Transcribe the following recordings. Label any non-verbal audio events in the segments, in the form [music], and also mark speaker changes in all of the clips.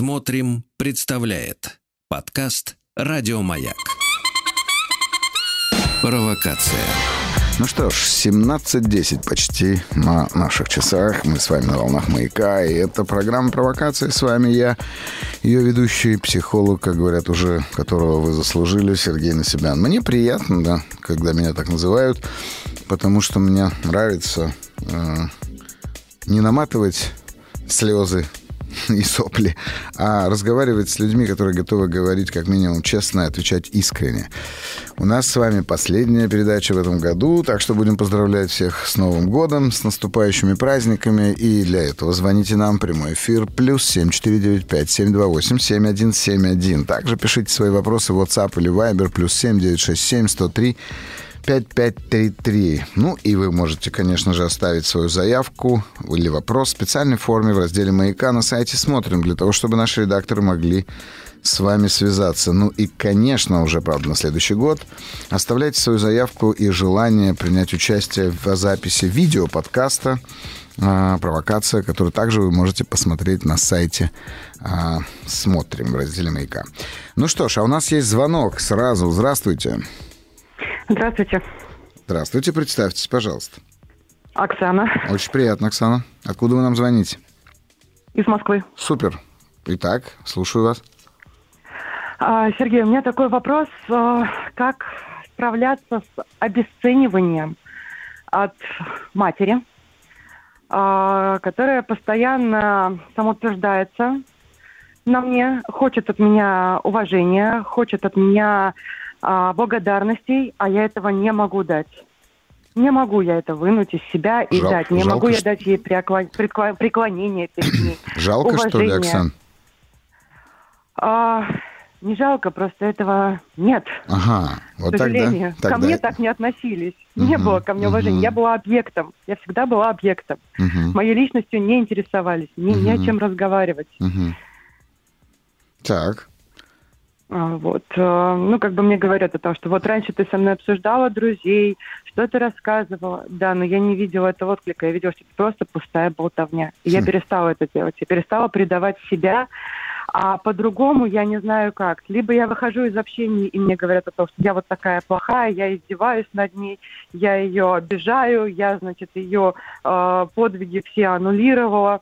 Speaker 1: Смотрим, представляет подкаст Радиомаяк. Провокация.
Speaker 2: Ну что ж, 17.10 почти на наших часах. Мы с вами на волнах маяка. И это программа «Провокация». С вами я, ее ведущий, психолог, как говорят уже, которого вы заслужили, Сергей Насибян. Мне приятно, да, когда меня так называют, потому что мне нравится э, не наматывать слезы [laughs] и сопли, а разговаривать с людьми, которые готовы говорить как минимум честно и отвечать искренне. У нас с вами последняя передача в этом году, так что будем поздравлять всех с Новым годом, с наступающими праздниками. И для этого звоните нам, прямой эфир, плюс 7495-728-7171. Также пишите свои вопросы в WhatsApp или Viber, плюс 7967 103 5533. Ну и вы можете, конечно же, оставить свою заявку или вопрос в специальной форме в разделе «Маяка» на сайте «Смотрим», для того, чтобы наши редакторы могли с вами связаться. Ну и, конечно, уже, правда, на следующий год оставляйте свою заявку и желание принять участие в записи видео подкаста а, «Провокация», который также вы можете посмотреть на сайте а, «Смотрим» в разделе «Маяка». Ну что ж, а у нас есть звонок сразу. Здравствуйте. Здравствуйте.
Speaker 3: Здравствуйте.
Speaker 2: Здравствуйте, представьтесь, пожалуйста.
Speaker 3: Оксана.
Speaker 2: Очень приятно, Оксана. Откуда вы нам звоните?
Speaker 3: Из Москвы.
Speaker 2: Супер. Итак, слушаю вас.
Speaker 3: А, Сергей, у меня такой вопрос. А, как справляться с обесцениванием от матери, а, которая постоянно самоутверждается на мне, хочет от меня уважения, хочет от меня а, благодарностей, а я этого не могу дать. Не могу я это вынуть из себя и Жал, дать. Не могу я дать ей преклонение перед [clears throat] ней.
Speaker 2: Жалко, уважение. что ли, Оксан?
Speaker 3: А, не жалко, просто этого нет.
Speaker 2: Ага, вот
Speaker 3: К сожалению. Тогда, тогда... Ко мне так не относились. Угу, не было ко мне угу. уважения. Я была объектом. Я всегда была объектом. Угу. Моей личностью не интересовались. Ни, угу. ни о чем разговаривать.
Speaker 2: Угу. Так.
Speaker 3: А, вот, э, ну, как бы мне говорят о том, что вот раньше ты со мной обсуждала друзей, что ты рассказывала. Да, но я не видела этого отклика, я видела, что это просто пустая болтовня. И я хм. перестала это делать, я перестала предавать себя, а по-другому я не знаю как. Либо я выхожу из общения, и мне говорят о том, что я вот такая плохая, я издеваюсь над ней, я ее обижаю, я, значит, ее э, подвиги все аннулировала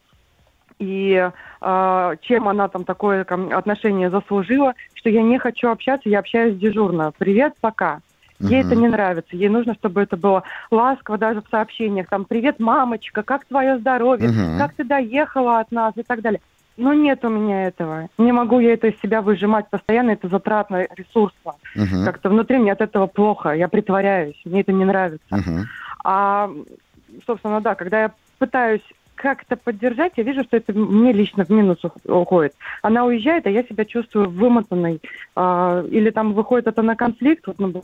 Speaker 3: и э, чем она там такое отношение заслужила, что я не хочу общаться, я общаюсь дежурно. Привет, пока. Ей uh-huh. это не нравится. Ей нужно, чтобы это было ласково даже в сообщениях. Там, привет, мамочка, как твое здоровье, uh-huh. как ты доехала от нас и так далее. Но нет у меня этого. Не могу я это из себя выжимать постоянно, это затратно ресурсно. Uh-huh. Как-то внутри мне от этого плохо, я притворяюсь, мне это не нравится. Uh-huh. А, собственно, да, когда я пытаюсь как-то поддержать, я вижу, что это мне лично в минус уходит. Она уезжает, а я себя чувствую вымотанной. А, или там выходит это на конфликт. Вот, ну,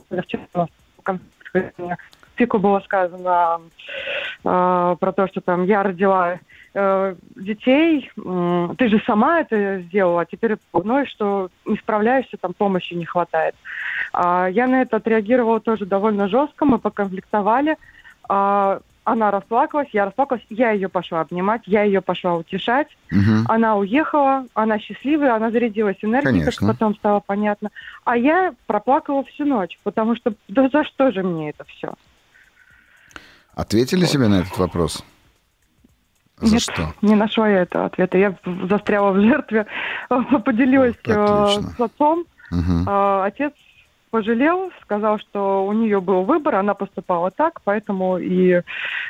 Speaker 3: Фику было сказано а, про то, что там я родила э, детей, э, ты же сама это сделала, а теперь ну, что не справляешься, там помощи не хватает. А, я на это отреагировала тоже довольно жестко, мы поконфликтовали. А, она расплакалась, я расплакалась, я ее пошла обнимать, я ее пошла утешать. Угу. Она уехала, она счастливая, она зарядилась энергией, Конечно. как потом стало понятно. А я проплакала всю ночь, потому что да за что же мне это все?
Speaker 2: Ответили вот. себе на этот вопрос?
Speaker 3: За Нет, что? не нашла я этого ответа. Я застряла в жертве, [laughs] поделилась вот, э, с отцом. Угу. Отец пожалел, сказал, что у нее был выбор, она поступала так, поэтому и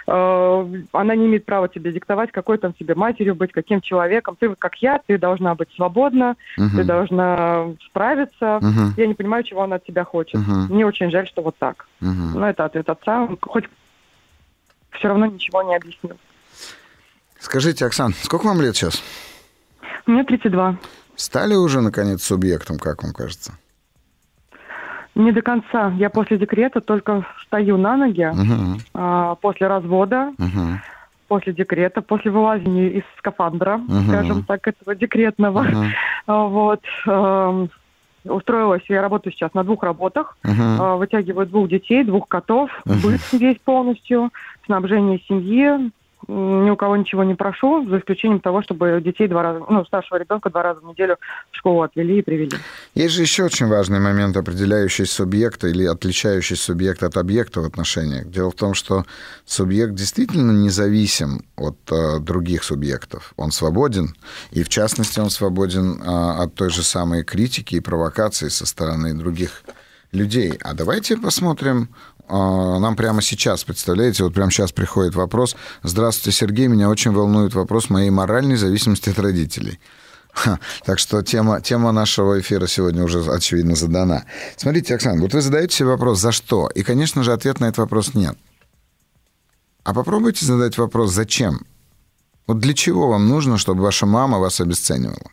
Speaker 3: э, она не имеет права тебе диктовать, какой там тебе матерью быть, каким человеком. Ты как я, ты должна быть свободна, угу. ты должна справиться. Угу. Я не понимаю, чего она от тебя хочет. Угу. Мне очень жаль, что вот так. Угу. Но это ответ отца, он хоть все равно ничего не объяснил.
Speaker 2: Скажите, Оксан, сколько вам лет сейчас?
Speaker 3: Мне 32.
Speaker 2: Стали уже, наконец, субъектом, как вам кажется?
Speaker 3: Не до конца. Я после декрета только стою на ноги. Uh-huh. А, после развода, uh-huh. после декрета, после вылазения из скафандра, uh-huh. скажем так, этого декретного. Uh-huh. [laughs] Вот. А, устроилась, я работаю сейчас на двух работах, uh-huh. вытягиваю двух детей, двух котов, uh-huh. быт весь полностью, снабжение семьи, ни у кого ничего не прошу, за исключением того, чтобы детей два раза, ну, старшего ребенка два раза в неделю в школу отвели и привели.
Speaker 2: Есть же еще очень важный момент, определяющий субъекта или отличающий субъект от объекта в отношениях. Дело в том, что субъект действительно независим от э, других субъектов. Он свободен, и в частности он свободен э, от той же самой критики и провокации со стороны других людей. А давайте посмотрим нам прямо сейчас, представляете, вот прямо сейчас приходит вопрос. Здравствуйте, Сергей, меня очень волнует вопрос моей моральной зависимости от родителей. Так что тема, тема нашего эфира сегодня уже, очевидно, задана. Смотрите, Оксана, вот вы задаете себе вопрос «за что?» И, конечно же, ответ на этот вопрос нет. А попробуйте задать вопрос «зачем?» Вот для чего вам нужно, чтобы ваша мама вас обесценивала?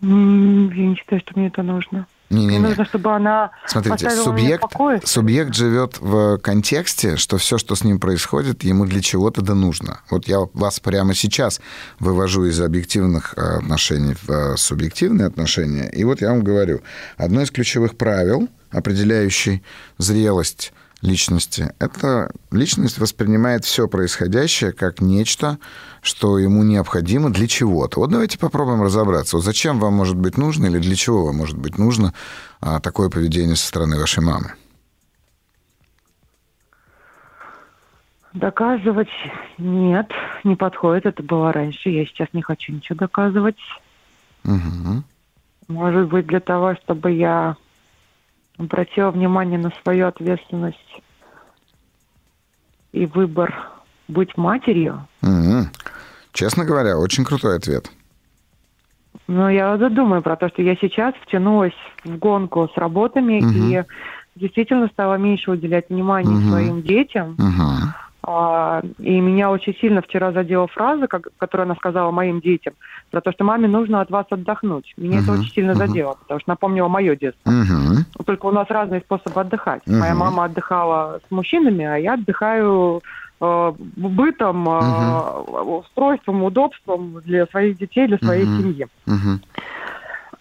Speaker 3: Я не считаю, что мне это нужно.
Speaker 2: Не, не, не.
Speaker 3: Нужно, чтобы она
Speaker 2: Смотрите, субъект, субъект живет в контексте, что все, что с ним происходит, ему для чего-то да нужно. Вот я вас прямо сейчас вывожу из объективных э, отношений в э, субъективные отношения. И вот я вам говорю, одно из ключевых правил, определяющий зрелость личности. Это личность воспринимает все происходящее как нечто, что ему необходимо для чего-то. Вот давайте попробуем разобраться. Вот зачем вам может быть нужно или для чего вам может быть нужно а, такое поведение со стороны вашей мамы?
Speaker 3: Доказывать нет, не подходит. Это было раньше. Я сейчас не хочу ничего доказывать.
Speaker 2: Угу.
Speaker 3: Может быть, для того, чтобы я обратила внимание на свою ответственность и выбор быть матерью.
Speaker 2: Угу. Честно говоря, очень крутой ответ.
Speaker 3: Ну, я думаю про то, что я сейчас втянулась в гонку с работами угу. и действительно стала меньше уделять внимания угу. своим детям.
Speaker 2: Угу.
Speaker 3: А, и меня очень сильно вчера задела фраза, как, которую она сказала моим детям, про то, что маме нужно от вас отдохнуть. Меня uh-huh, это очень сильно uh-huh. задело, потому что напомнило мое детство.
Speaker 2: Uh-huh.
Speaker 3: Только у нас разные способы отдыхать. Uh-huh. Моя мама отдыхала с мужчинами, а я отдыхаю э, бытом, uh-huh. устройством, удобством для своих детей, для своей uh-huh. семьи.
Speaker 2: Uh-huh.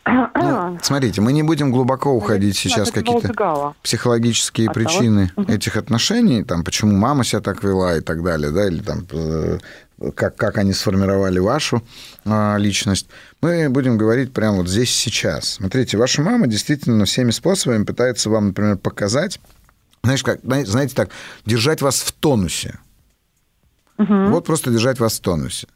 Speaker 2: [clears throat] Ну, смотрите, мы не будем глубоко уходить сейчас в какие-то психологические причины этих отношений, там, почему мама себя так вела и так далее, да, или там э, как, как они сформировали вашу а, личность. Мы будем говорить прямо вот здесь сейчас. Смотрите, ваша мама действительно всеми способами пытается вам, например, показать, знаешь, как, знаете так, держать вас в тонусе.
Speaker 3: Угу.
Speaker 2: Вот просто держать вас в тонусе.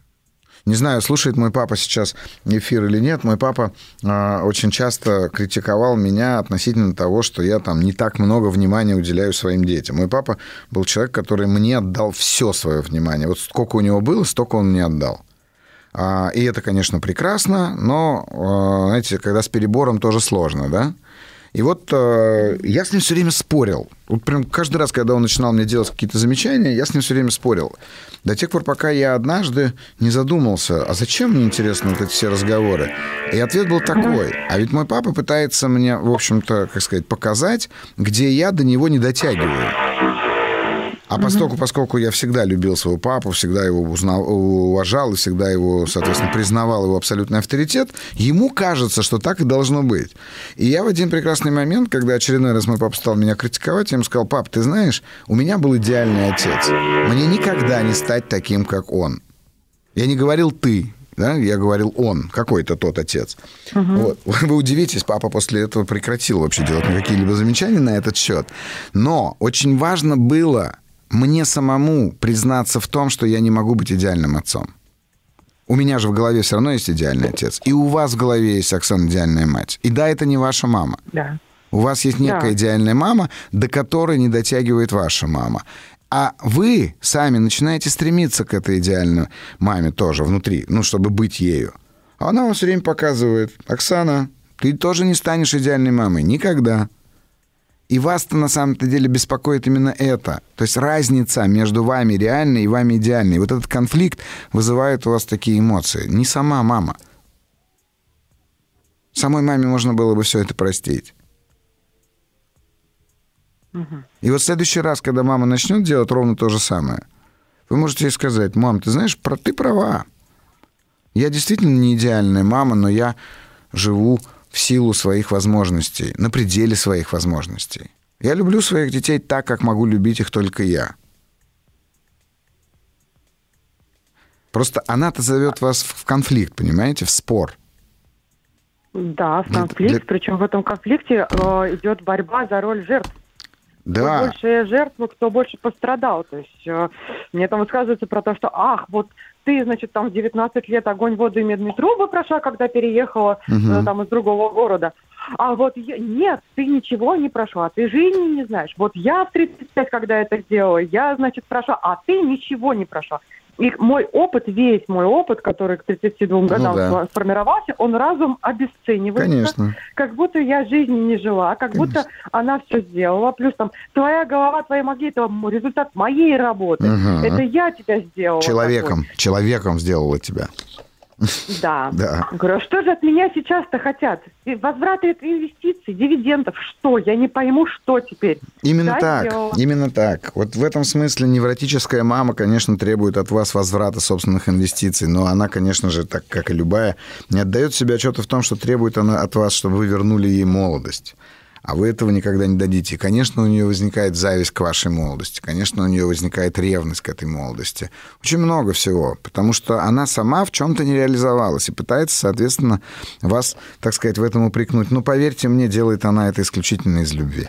Speaker 2: Не знаю, слушает мой папа сейчас эфир или нет. Мой папа э, очень часто критиковал меня относительно того, что я там не так много внимания уделяю своим детям. Мой папа был человек, который мне отдал все свое внимание. Вот сколько у него было, столько он мне отдал. А, и это, конечно, прекрасно, но, э, знаете, когда с перебором тоже сложно, да? И вот э, я с ним все время спорил. Вот прям каждый раз, когда он начинал мне делать какие-то замечания, я с ним все время спорил. До тех пор, пока я однажды не задумался, а зачем мне интересны вот эти все разговоры? И ответ был такой. А ведь мой папа пытается мне, в общем-то, как сказать, показать, где я до него не дотягиваю. А поскольку, поскольку я всегда любил своего папу, всегда его узнал, уважал и всегда его, соответственно, признавал его абсолютный авторитет, ему кажется, что так и должно быть. И я в один прекрасный момент, когда очередной раз мой папа стал меня критиковать, я ему сказал, пап, ты знаешь, у меня был идеальный отец. Мне никогда не стать таким, как он. Я не говорил «ты», да, я говорил он, какой-то тот отец.
Speaker 3: Угу.
Speaker 2: Вот. [laughs] Вы удивитесь, папа после этого прекратил вообще делать какие-либо замечания на этот счет. Но очень важно было мне самому признаться в том, что я не могу быть идеальным отцом. У меня же в голове все равно есть идеальный отец. И у вас в голове есть, Оксана, идеальная мать. И да, это не ваша мама.
Speaker 3: Да.
Speaker 2: У вас есть некая да. идеальная мама, до которой не дотягивает ваша мама. А вы сами начинаете стремиться к этой идеальной маме тоже внутри, ну, чтобы быть ею. А она вам все время показывает, Оксана, ты тоже не станешь идеальной мамой. Никогда. И вас-то на самом-то деле беспокоит именно это. То есть разница между вами реальной и вами идеальной. Вот этот конфликт вызывает у вас такие эмоции. Не сама мама. Самой маме можно было бы все это простить. И вот в следующий раз, когда мама начнет делать ровно то же самое, вы можете ей сказать, мам, ты знаешь, про ты права. Я действительно не идеальная мама, но я живу в силу своих возможностей, на пределе своих возможностей. Я люблю своих детей так, как могу любить их только я. Просто она-то зовет вас в конфликт, понимаете, в спор.
Speaker 3: Да, в конфликт. Для... Причем в этом конфликте э, идет борьба за роль жертв.
Speaker 2: Да.
Speaker 3: Кто больше жертву, кто больше пострадал. То есть э, мне там высказывается про то, что ах, вот ты, значит, там в 19 лет огонь, воду и медные трубы прошла, когда переехала угу. там из другого города. А вот я, нет, ты ничего не прошла, ты жизни не знаешь. Вот я в 35, когда это сделала, я, значит, прошла, а ты ничего не прошла. И мой опыт, весь мой опыт, который к 32 ну годам ну, да. сформировался, он разум обесценивается.
Speaker 2: Конечно.
Speaker 3: Как будто я жизни не жила, как Конечно. будто она все сделала. Плюс там твоя голова, твои мозги, это результат моей работы. Угу. Это я тебя сделала.
Speaker 2: Человеком, такой. человеком сделала тебя.
Speaker 3: Да. [laughs] да. Говорю, а что же от меня сейчас-то хотят? Возвраты инвестиций, дивидендов, что? Я не пойму, что теперь.
Speaker 2: Именно да, так, сделала. именно так. Вот в этом смысле невротическая мама, конечно, требует от вас возврата собственных инвестиций, но она, конечно же, так как и любая, не отдает себе отчета в том, что требует она от вас, чтобы вы вернули ей молодость а вы этого никогда не дадите. конечно, у нее возникает зависть к вашей молодости, конечно, у нее возникает ревность к этой молодости. Очень много всего, потому что она сама в чем-то не реализовалась и пытается, соответственно, вас, так сказать, в этом упрекнуть. Но поверьте мне, делает она это исключительно из любви.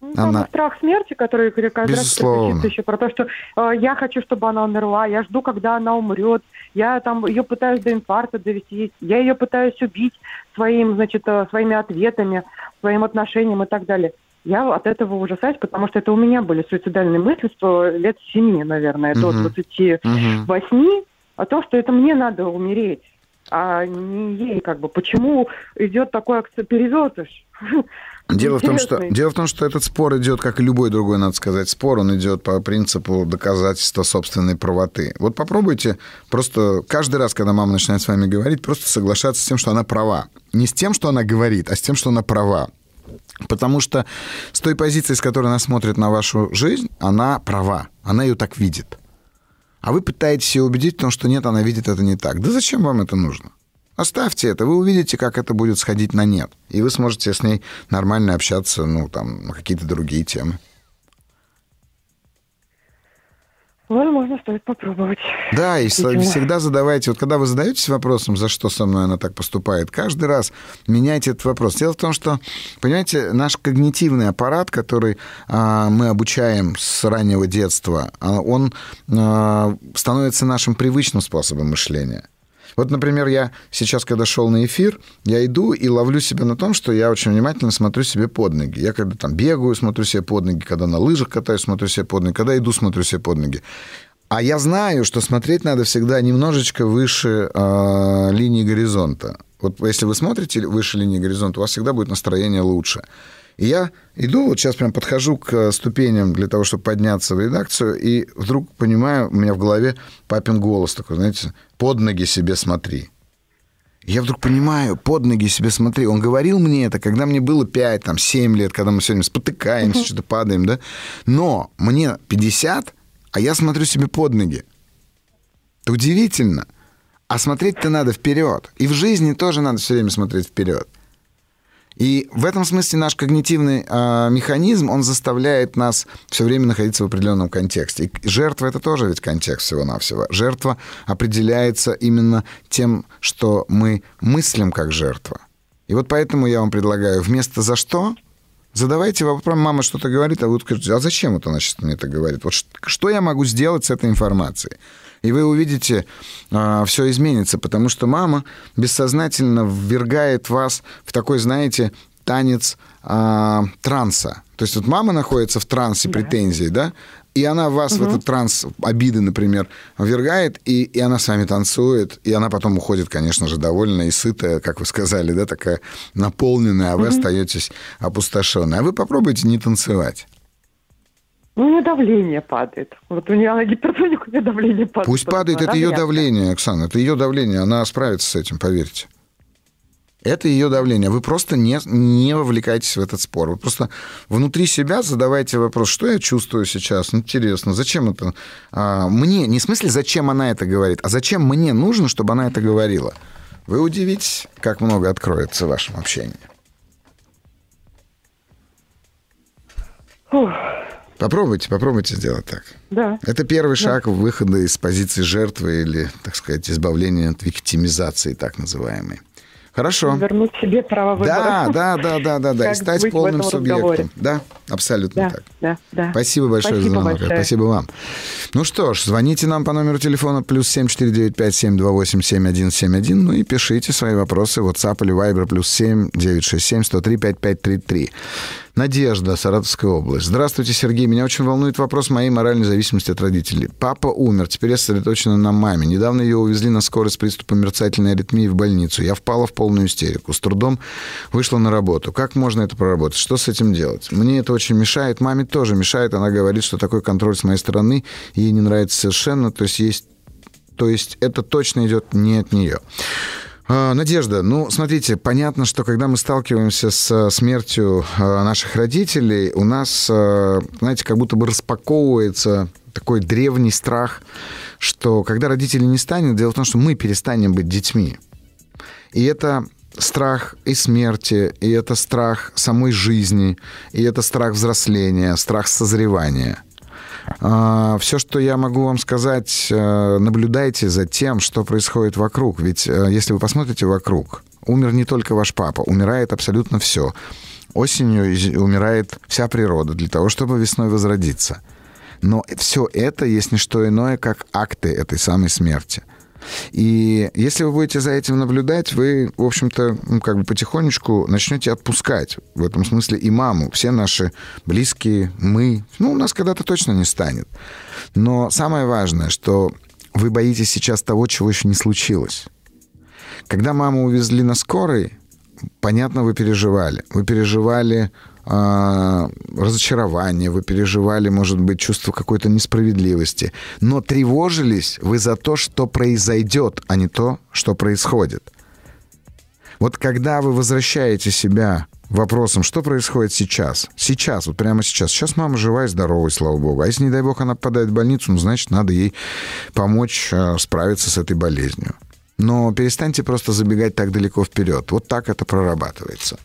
Speaker 3: Ну, она... страх смерти, который каждый Безусловно. раз еще про то, что э, я хочу, чтобы она умерла, я жду, когда она умрет, я там ее пытаюсь до инфаркта довести, я ее пытаюсь убить своим, значит, э, своими ответами, своим отношениям и так далее. Я от этого ужасаюсь, потому что это у меня были суицидальные мысли с лет семи, наверное, до 28, uh-huh. о том, что это мне надо умереть, а не ей как бы. Почему идет такой перевертыш? [laughs]
Speaker 2: Дело в, том, что, дело в том, что этот спор идет, как и любой другой, надо сказать, спор, он идет по принципу доказательства собственной правоты. Вот попробуйте просто каждый раз, когда мама начинает с вами говорить, просто соглашаться с тем, что она права. Не с тем, что она говорит, а с тем, что она права. Потому что с той позиции, с которой она смотрит на вашу жизнь, она права. Она ее так видит. А вы пытаетесь ее убедить в том, что нет, она видит это не так. Да зачем вам это нужно? Оставьте это, вы увидите, как это будет сходить на нет. И вы сможете с ней нормально общаться, ну, там, на какие-то другие темы.
Speaker 3: Возможно, стоит попробовать.
Speaker 2: Да, и Видимо. всегда задавайте, вот когда вы задаетесь вопросом, за что со мной она так поступает, каждый раз меняйте этот вопрос. Дело в том, что, понимаете, наш когнитивный аппарат, который а, мы обучаем с раннего детства, а, он а, становится нашим привычным способом мышления. Вот, например, я сейчас, когда шел на эфир, я иду и ловлю себя на том, что я очень внимательно смотрю себе под ноги. Я когда там бегаю, смотрю себе под ноги, когда на лыжах катаюсь, смотрю себе под ноги, когда иду, смотрю себе под ноги. А я знаю, что смотреть надо всегда немножечко выше э, линии горизонта. Вот если вы смотрите выше линии горизонта, у вас всегда будет настроение лучше. И я иду, вот сейчас прям подхожу к ступеням для того, чтобы подняться в редакцию, и вдруг понимаю, у меня в голове папин голос такой, знаете, под ноги себе смотри. Я вдруг понимаю, под ноги себе смотри. Он говорил мне это, когда мне было 5, там, 7 лет, когда мы сегодня спотыкаемся, что-то падаем, да? Но мне 50, а я смотрю себе под ноги. Это удивительно. А смотреть-то надо вперед. И в жизни тоже надо все время смотреть вперед. И в этом смысле наш когнитивный э, механизм, он заставляет нас все время находиться в определенном контексте. И жертва — это тоже ведь контекст всего-навсего. Жертва определяется именно тем, что мы мыслим как жертва. И вот поэтому я вам предлагаю вместо «за что» задавайте вопрос, мама что-то говорит, а вы скажете, а зачем вот она сейчас мне это говорит? Вот что я могу сделать с этой информацией? И вы увидите, а, все изменится, потому что мама бессознательно ввергает вас в такой, знаете, танец а, транса. То есть вот мама находится в трансе да. претензий, да, и она вас угу. в этот транс обиды, например, ввергает, и, и она с вами танцует, и она потом уходит, конечно же, довольная и сытая, как вы сказали, да, такая наполненная, а вы угу. остаетесь опустошенной. А вы попробуйте не танцевать.
Speaker 3: Ну, у нее давление падает. Вот у нее она гипертоник, у нее давление падает.
Speaker 2: Пусть падает, это ее давление, Оксана, это ее давление, она справится с этим, поверьте. Это ее давление. Вы просто не, не вовлекайтесь в этот спор. Вы просто внутри себя задавайте вопрос, что я чувствую сейчас, интересно, зачем это а, мне, не в смысле, зачем она это говорит, а зачем мне нужно, чтобы она это говорила. Вы удивитесь, как много откроется в вашем общении.
Speaker 3: Фух,
Speaker 2: Попробуйте, попробуйте сделать так.
Speaker 3: Да.
Speaker 2: Это первый да. шаг выхода из позиции жертвы или, так сказать, избавления от виктимизации, так называемой. Хорошо.
Speaker 3: Вернуть себе право выбора.
Speaker 2: Да, да, да, да, да, да.
Speaker 3: И
Speaker 2: стать полным субъектом. Да, абсолютно
Speaker 3: да,
Speaker 2: так.
Speaker 3: Да, да.
Speaker 2: Спасибо большое
Speaker 3: Спасибо
Speaker 2: за звонок.
Speaker 3: Большое.
Speaker 2: Спасибо вам. Ну что ж, звоните нам по номеру телефона плюс 7495-728-7171. Ну и пишите свои вопросы в WhatsApp или Viber плюс 7 967 103 5533. Надежда, Саратовская область. Здравствуйте, Сергей. Меня очень волнует вопрос моей моральной зависимости от родителей. Папа умер, теперь я сосредоточена на маме. Недавно ее увезли на скорой с приступом мерцательной аритмии в больницу. Я впала в полную истерику. С трудом вышла на работу. Как можно это проработать? Что с этим делать? Мне это очень мешает. Маме тоже мешает. Она говорит, что такой контроль с моей стороны ей не нравится совершенно. То есть есть то есть это точно идет не от нее. А, Надежда, ну, смотрите, понятно, что когда мы сталкиваемся с э, смертью э, наших родителей, у нас, э, знаете, как будто бы распаковывается такой древний страх, что когда родителей не станет, дело в том, что мы перестанем быть детьми. И это страх и смерти, и это страх самой жизни, и это страх взросления, страх созревания. Все, что я могу вам сказать, э, наблюдайте за тем, что происходит вокруг. Ведь э, если вы посмотрите вокруг, умер не только ваш папа, умирает абсолютно все. Осенью умирает вся природа для того, чтобы весной возродиться. Но все это есть не что иное, как акты этой самой смерти. И если вы будете за этим наблюдать, вы, в общем-то, ну, как бы потихонечку начнете отпускать в этом смысле и маму. Все наши близкие, мы. Ну, у нас когда-то точно не станет. Но самое важное, что вы боитесь сейчас того, чего еще не случилось. Когда маму увезли на скорой, понятно, вы переживали. Вы переживали разочарование, вы переживали, может быть, чувство какой-то несправедливости. Но тревожились вы за то, что произойдет, а не то, что происходит. Вот когда вы возвращаете себя вопросом, что происходит сейчас, сейчас, вот прямо сейчас, сейчас мама жива и здорова, слава богу, а если, не дай бог, она попадает в больницу, ну, значит, надо ей помочь э, справиться с этой болезнью. Но перестаньте просто забегать так далеко вперед. Вот так это прорабатывается.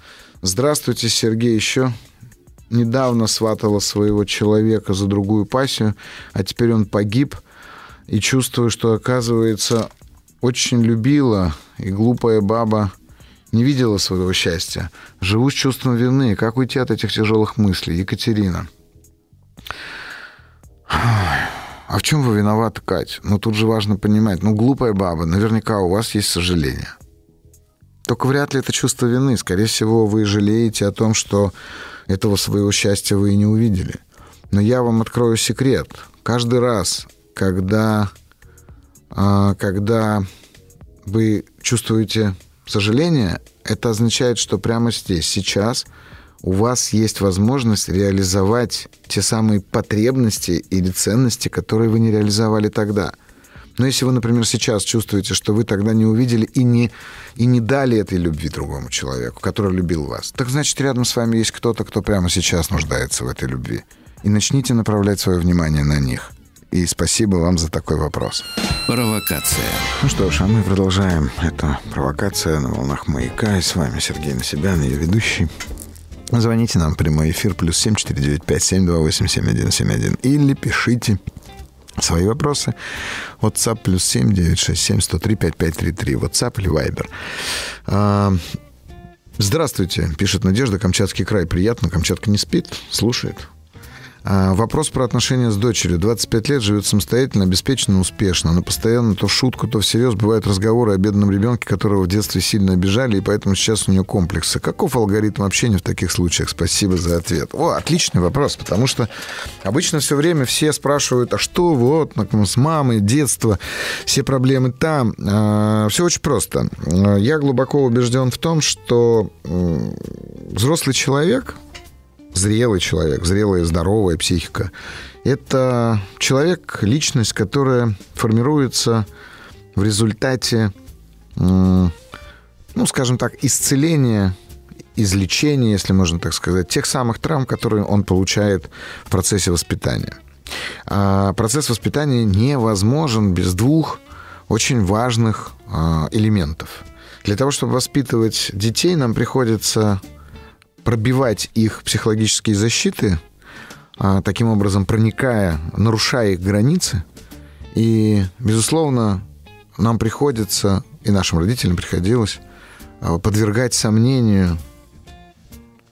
Speaker 2: Здравствуйте, Сергей. Еще недавно сватала своего человека за другую пассию, а теперь он погиб. И чувствую, что, оказывается, очень любила, и глупая баба не видела своего счастья. Живу с чувством вины. Как уйти от этих тяжелых мыслей? Екатерина. А в чем вы виноваты, Кать? Ну, тут же важно понимать. Ну, глупая баба, наверняка у вас есть сожаление. Только вряд ли это чувство вины. Скорее всего, вы жалеете о том, что этого своего счастья вы и не увидели. Но я вам открою секрет. Каждый раз, когда, а, когда вы чувствуете сожаление, это означает, что прямо здесь, сейчас у вас есть возможность реализовать те самые потребности или ценности, которые вы не реализовали тогда. Но если вы, например, сейчас чувствуете, что вы тогда не увидели и не, и не дали этой любви другому человеку, который любил вас, так значит, рядом с вами есть кто-то, кто прямо сейчас нуждается в этой любви. И начните направлять свое внимание на них. И спасибо вам за такой вопрос.
Speaker 1: Провокация.
Speaker 2: Ну что ж, а мы продолжаем. Это провокация на волнах маяка. И с вами Сергей Насибян, ее ведущий. Звоните нам в прямой эфир плюс семь четыре девять пять семь два восемь семь один семь один или пишите свои вопросы. WhatsApp плюс семь девять шесть семь сто три пять пять три три. WhatsApp или Viber. А, Здравствуйте, пишет Надежда, Камчатский край. Приятно, Камчатка не спит, слушает. А, Вопрос про отношения с дочерью. 25 лет, живет самостоятельно, обеспеченно, успешно. Но постоянно то в шутку, то всерьез бывают разговоры о бедном ребенке, которого в детстве сильно обижали, и поэтому сейчас у нее комплексы. Каков алгоритм общения в таких случаях? Спасибо за ответ. О, отличный вопрос, потому что обычно все время все спрашивают, а что вот с мамой, детство, все проблемы там. Все очень просто. А, Я глубоко убежден в том, что взрослый человек, зрелый человек, зрелая, здоровая психика. Это человек, личность, которая формируется в результате, ну, скажем так, исцеления, излечения, если можно так сказать, тех самых травм, которые он получает в процессе воспитания. А процесс воспитания невозможен без двух очень важных а, элементов. Для того, чтобы воспитывать детей, нам приходится пробивать их психологические защиты, а, таким образом проникая, нарушая их границы. И, безусловно, нам приходится, и нашим родителям приходилось, а, подвергать сомнению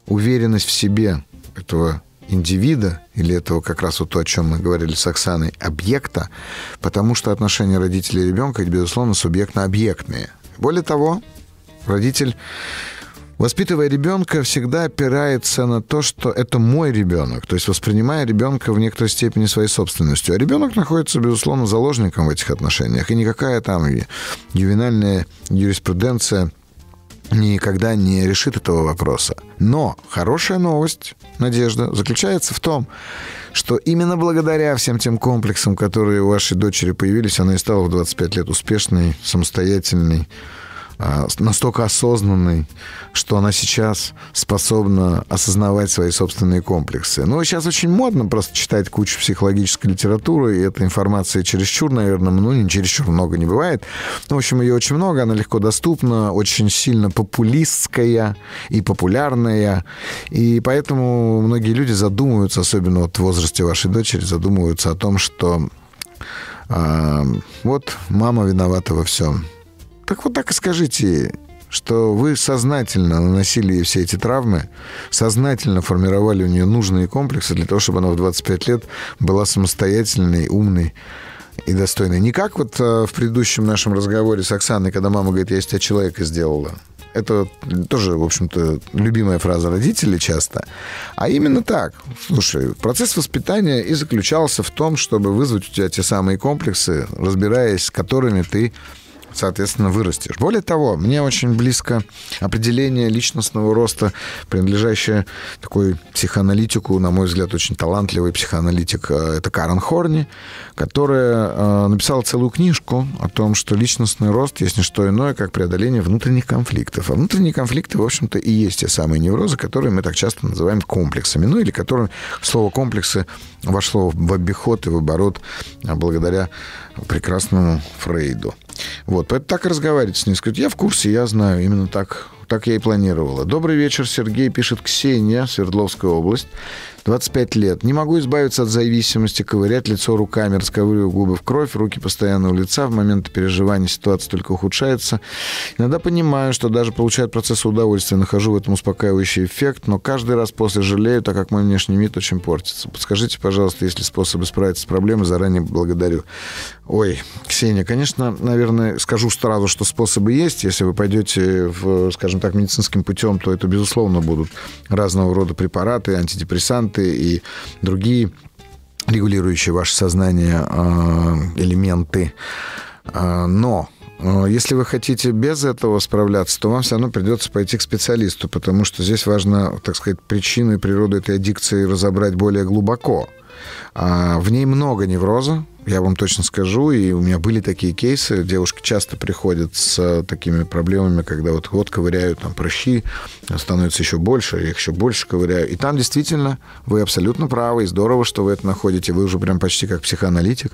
Speaker 2: уверенность в себе этого индивида, или этого как раз вот то, о чем мы говорили с Оксаной, объекта, потому что отношения родителей и ребенка, безусловно, субъектно-объектные. Более того, родитель Воспитывая ребенка, всегда опирается на то, что это мой ребенок, то есть воспринимая ребенка в некоторой степени своей собственностью. А ребенок находится, безусловно, заложником в этих отношениях. И никакая там ювенальная юриспруденция никогда не решит этого вопроса. Но хорошая новость, Надежда, заключается в том, что именно благодаря всем тем комплексам, которые у вашей дочери появились, она и стала в 25 лет успешной, самостоятельной, настолько осознанной, что она сейчас способна осознавать свои собственные комплексы. Ну, сейчас очень модно просто читать кучу психологической литературы, и эта информация чересчур, наверное, ну, не чересчур много не бывает. Ну, в общем, ее очень много, она легко доступна, очень сильно популистская и популярная, и поэтому многие люди задумываются, особенно вот в возрасте вашей дочери, задумываются о том, что э, вот мама виновата во всем так вот так и скажите, что вы сознательно наносили ей все эти травмы, сознательно формировали у нее нужные комплексы для того, чтобы она в 25 лет была самостоятельной, умной и достойной. Не как вот э, в предыдущем нашем разговоре с Оксаной, когда мама говорит, я из тебя человека сделала. Это тоже, в общем-то, любимая фраза родителей часто. А именно так. Слушай, процесс воспитания и заключался в том, чтобы вызвать у тебя те самые комплексы, разбираясь с которыми ты соответственно, вырастешь. Более того, мне очень близко определение личностного роста, принадлежащее такой психоаналитику, на мой взгляд, очень талантливый психоаналитик, э, это Карен Хорни, которая э, написала целую книжку о том, что личностный рост есть не что иное, как преодоление внутренних конфликтов. А внутренние конфликты, в общем-то, и есть те самые неврозы, которые мы так часто называем комплексами. Ну, или которые слово комплексы вошло в обиход и в оборот а, благодаря прекрасному Фрейду. Вот, поэтому так и разговаривать с ней. Сказать, я в курсе, я знаю, именно так, так я и планировала. Добрый вечер, Сергей, пишет Ксения, Свердловская область. 25 лет. Не могу избавиться от зависимости, ковырять лицо руками, расковыриваю губы в кровь, руки постоянно у лица. В момент переживания ситуация только ухудшается. Иногда понимаю, что даже получая от процесса удовольствия, нахожу в этом успокаивающий эффект, но каждый раз после жалею, так как мой внешний вид очень портится. Подскажите, пожалуйста, есть ли способы справиться с проблемой, заранее благодарю. Ой, Ксения, конечно, наверное, скажу сразу, что способы есть. Если вы пойдете, в, скажем так, медицинским путем, то это, безусловно, будут разного рода препараты, антидепрессанты и другие регулирующие ваше сознание а, элементы. А, но а, если вы хотите без этого справляться, то вам все равно придется пойти к специалисту, потому что здесь важно, так сказать, причину и природу этой аддикции разобрать более глубоко. В ней много невроза, я вам точно скажу, и у меня были такие кейсы. Девушки часто приходят с такими проблемами, когда вот, вот ковыряют там прыщи, становится еще больше, я их еще больше ковыряю. И там действительно вы абсолютно правы, и здорово, что вы это находите. Вы уже прям почти как психоаналитик.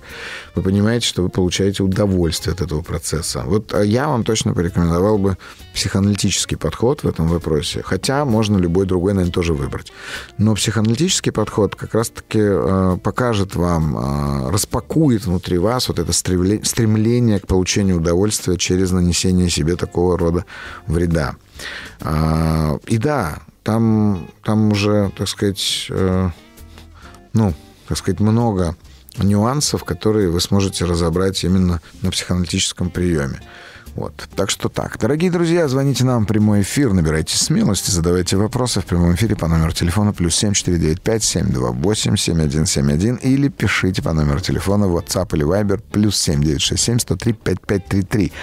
Speaker 2: Вы понимаете, что вы получаете удовольствие от этого процесса. Вот а я вам точно порекомендовал бы психоаналитический подход в этом вопросе. Хотя можно любой другой, наверное, тоже выбрать. Но психоаналитический подход как раз-таки э, покажет вам, э, распакует формирует внутри вас вот это стремление к получению удовольствия через нанесение себе такого рода вреда. А, и да, там, там уже, так сказать, э, ну, так сказать, много нюансов, которые вы сможете разобрать именно на психоаналитическом приеме. Вот. Так что так. Дорогие друзья, звоните нам в прямой эфир, набирайте смелости, задавайте вопросы в прямом эфире по номеру телефона плюс 7495-728-7171 или пишите по номеру телефона WhatsApp или Viber плюс 7967-103-5533.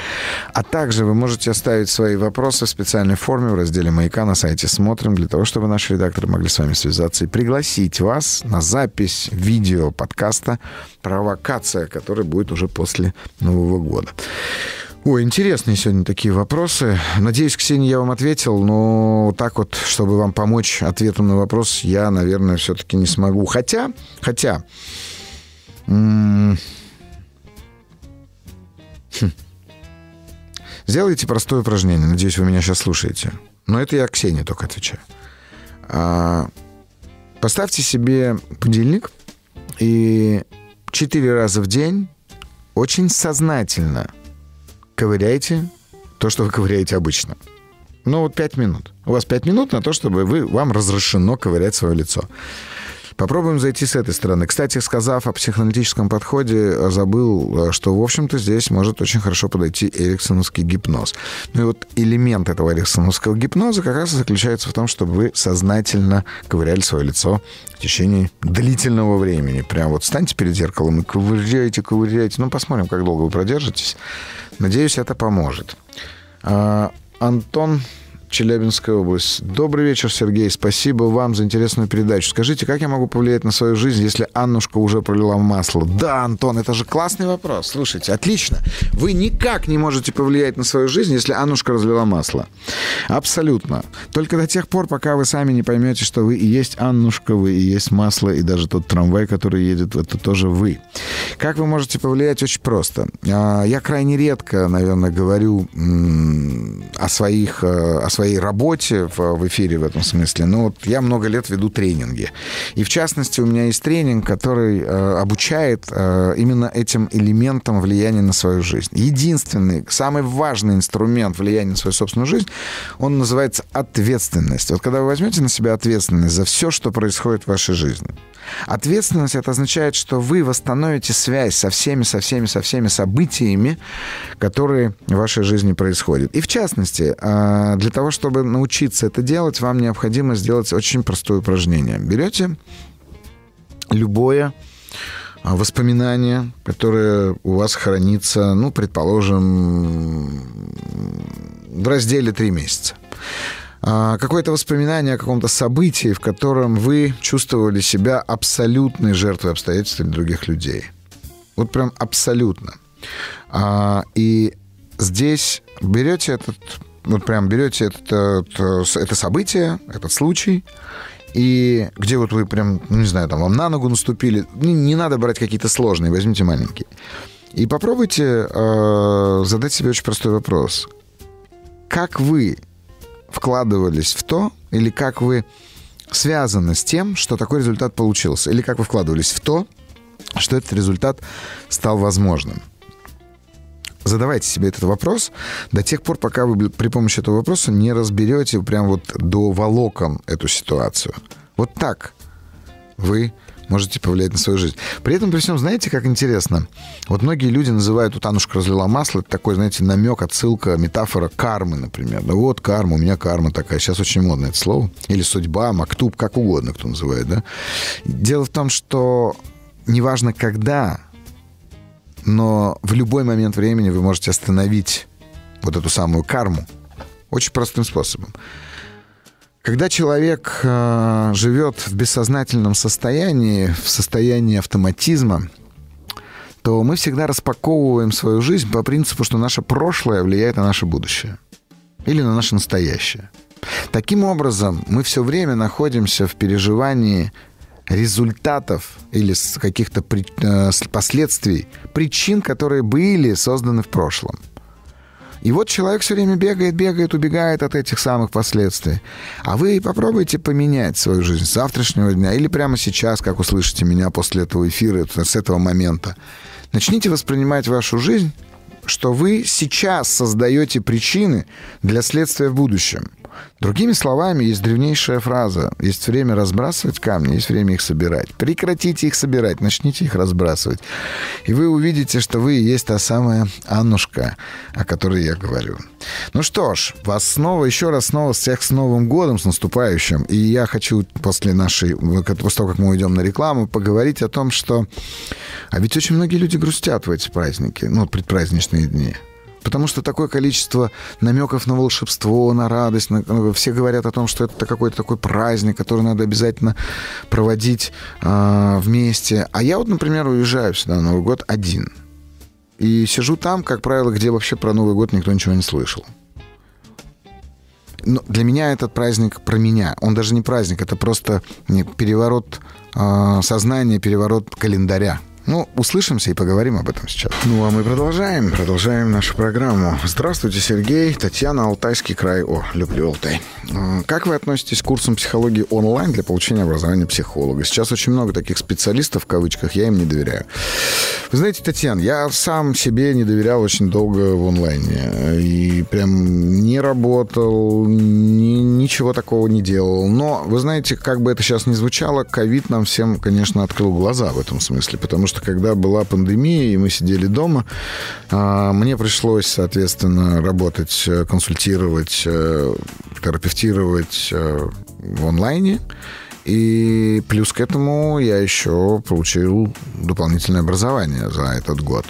Speaker 2: А также вы можете оставить свои вопросы в специальной форме в разделе «Маяка» на сайте «Смотрим», для того, чтобы наши редакторы могли с вами связаться и пригласить вас на запись видео подкаста «Провокация», который будет уже после Нового года. Ой, интересные сегодня такие вопросы. Надеюсь, Ксения, я вам ответил, но так вот, чтобы вам помочь ответом на вопрос, я, наверное, все-таки не смогу. Хотя, хотя... Хм. Сделайте простое упражнение. Надеюсь, вы меня сейчас слушаете. Но это я Ксении только отвечаю. А, Поставьте себе будильник и четыре раза в день очень сознательно ковыряйте то, что вы ковыряете обычно. Ну, вот пять минут. У вас пять минут на то, чтобы вы, вам разрешено ковырять свое лицо. Попробуем зайти с этой стороны. Кстати, сказав о психоаналитическом подходе, забыл, что, в общем-то, здесь может очень хорошо подойти эриксоновский гипноз. Ну и вот элемент этого эриксоновского гипноза как раз заключается в том, чтобы вы сознательно ковыряли свое лицо в течение длительного времени. Прям вот встаньте перед зеркалом и ковыряйте, ковыряйте. Ну, посмотрим, как долго вы продержитесь. Надеюсь, это поможет. А, Антон Челябинская область. Добрый вечер, Сергей. Спасибо вам за интересную передачу. Скажите, как я могу повлиять на свою жизнь, если Аннушка уже пролила масло? Да, Антон, это же классный вопрос. Слушайте, отлично. Вы никак не можете повлиять на свою жизнь, если Аннушка разлила масло. Абсолютно. Только до тех пор, пока вы сами не поймете, что вы и есть Аннушка, вы и есть масло, и даже тот трамвай, который едет, это тоже вы. Как вы можете повлиять? Очень просто. А, я крайне редко, наверное, говорю о своих, э, о своих своей работе в, в эфире в этом смысле. Но вот я много лет веду тренинги. И в частности у меня есть тренинг, который э, обучает э, именно этим элементам влияния на свою жизнь. Единственный, самый важный инструмент влияния на свою собственную жизнь, он называется ответственность. Вот когда вы возьмете на себя ответственность за все, что происходит в вашей жизни, Ответственность это означает, что вы восстановите связь со всеми, со всеми, со всеми событиями, которые в вашей жизни происходят. И в частности, а, для того, чтобы научиться это делать, вам необходимо сделать очень простое упражнение. Берете любое а, воспоминание, которое у вас хранится, ну, предположим, в разделе три месяца. А, какое-то воспоминание о каком-то событии, в котором вы чувствовали себя абсолютной жертвой обстоятельств или других людей. Вот прям абсолютно. А, и здесь берете этот, вот прям берете это, это событие, этот случай, и где вот вы прям, ну, не знаю, там вам на ногу наступили, не, не надо брать какие-то сложные, возьмите маленькие. И попробуйте э, задать себе очень простой вопрос. Как вы вкладывались в то, или как вы связаны с тем, что такой результат получился, или как вы вкладывались в то, что этот результат стал возможным. Задавайте себе этот вопрос до тех пор, пока вы при помощи этого вопроса не разберете прям вот до волоком эту ситуацию. Вот так вы можете повлиять на свою жизнь. При этом, при всем, знаете, как интересно? Вот многие люди называют, вот Анушка разлила масло, это такой, знаете, намек, отсылка, метафора кармы, например. Ну вот карма, у меня карма такая. Сейчас очень модно это слово. Или судьба, мактуб, как угодно кто называет, да? Дело в том, что неважно когда, но в любой момент времени вы можете остановить вот эту самую карму очень простым способом. Когда человек э, живет в бессознательном состоянии, в состоянии автоматизма, то мы всегда распаковываем свою жизнь по принципу, что наше прошлое влияет на наше будущее или на наше настоящее. Таким образом, мы все время находимся в переживании результатов или каких-то э, последствий, причин, которые были созданы в прошлом – и вот человек все время бегает, бегает, убегает от этих самых последствий. А вы попробуйте поменять свою жизнь с завтрашнего дня или прямо сейчас, как услышите меня после этого эфира, с этого момента. Начните воспринимать вашу жизнь, что вы сейчас создаете причины для следствия в будущем – Другими словами, есть древнейшая фраза. Есть время разбрасывать камни, есть время их собирать. Прекратите их собирать, начните их разбрасывать. И вы увидите, что вы и есть та самая Аннушка, о которой я говорю. Ну что ж, вас снова, еще раз снова всех с Новым годом, с наступающим. И я хочу после нашей, после того, как мы уйдем на рекламу, поговорить о том, что... А ведь очень многие люди грустят в эти праздники, ну, предпраздничные дни. Потому что такое количество намеков на волшебство, на радость. На, ну, все говорят о том, что это какой-то такой праздник, который надо обязательно проводить э, вместе. А я вот, например, уезжаю сюда на Новый год один. И сижу там, как правило, где вообще про Новый год никто ничего не слышал. Но для меня этот праздник про меня. Он даже не праздник, это просто переворот э, сознания, переворот календаря Ну, услышимся и поговорим об этом сейчас. Ну, а мы продолжаем, продолжаем нашу программу. Здравствуйте, Сергей, Татьяна, Алтайский край. О, люблю Алтай. А, как вы относитесь к курсам психологии онлайн для получения образования психолога? Сейчас очень много таких специалистов, в кавычках, я им не доверяю. Вы знаете, Татьяна, я сам себе не доверял очень долго в онлайне. И прям не работал, ни, ничего такого не делал. Но, вы знаете, как бы это сейчас ни звучало, ковид нам всем, конечно, открыл глаза в этом смысле, потому что когда была пандемия, и мы сидели дома, а, мне пришлось, соответственно, работать, э, консультировать, э, терапевтировать э, в онлайне. И плюс к этому я еще получил дополнительное образование за этот год.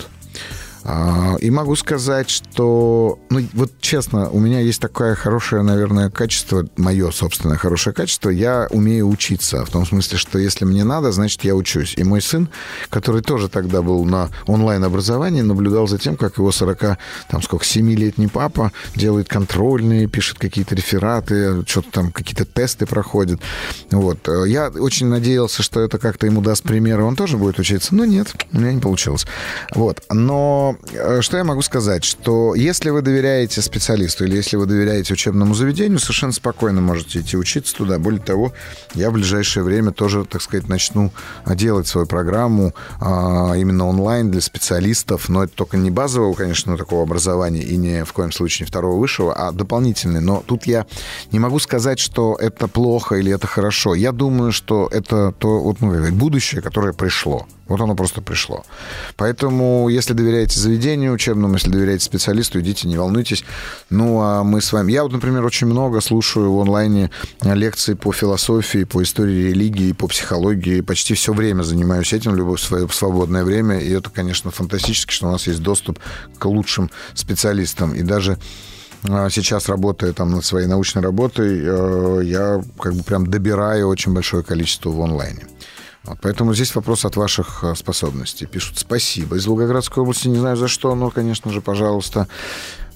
Speaker 2: А, и могу сказать, что, ну, вот честно, у меня есть такое хорошее, наверное, качество, мое собственное хорошее качество, я умею учиться, в том смысле, что если мне надо, значит, я учусь. И мой сын, который тоже тогда был на онлайн-образовании, наблюдал за тем, как его 40, там, сколько, 7-летний папа делает контрольные, пишет какие-то рефераты, что-то там, какие-то тесты проходит. Вот. Я очень надеялся, что это как-то ему даст пример, и он тоже будет учиться, но нет, у меня не получилось. Вот. Но Э, что я могу сказать? Что если вы доверяете специалисту или если вы доверяете учебному заведению, совершенно спокойно можете идти учиться туда. Более того, я в ближайшее время тоже, так сказать, начну делать свою программу а, именно онлайн для специалистов, но это только не базового, конечно, такого образования и не в коем случае не второго высшего, а дополнительный. Но тут я не могу сказать, что это плохо или это хорошо. Я думаю, что это то вот, ну, будущее, которое пришло. Вот оно просто пришло. Поэтому, если доверяете заведению учебному, если доверяете специалисту, идите, не волнуйтесь. Ну, а мы с вами... Я вот, например, очень много слушаю в онлайне лекции по философии, по истории религии, по психологии. Почти все время занимаюсь этим, любое свое свободное время. И это, конечно, фантастически, что у нас есть доступ к лучшим специалистам. И даже а, сейчас работая там над своей научной работой, э, я как бы прям добираю очень большое количество в онлайне. Вот, поэтому здесь вопрос от ваших э, способностей. Пишут спасибо. Из Волгоградской области не знаю за что, но, конечно же, пожалуйста.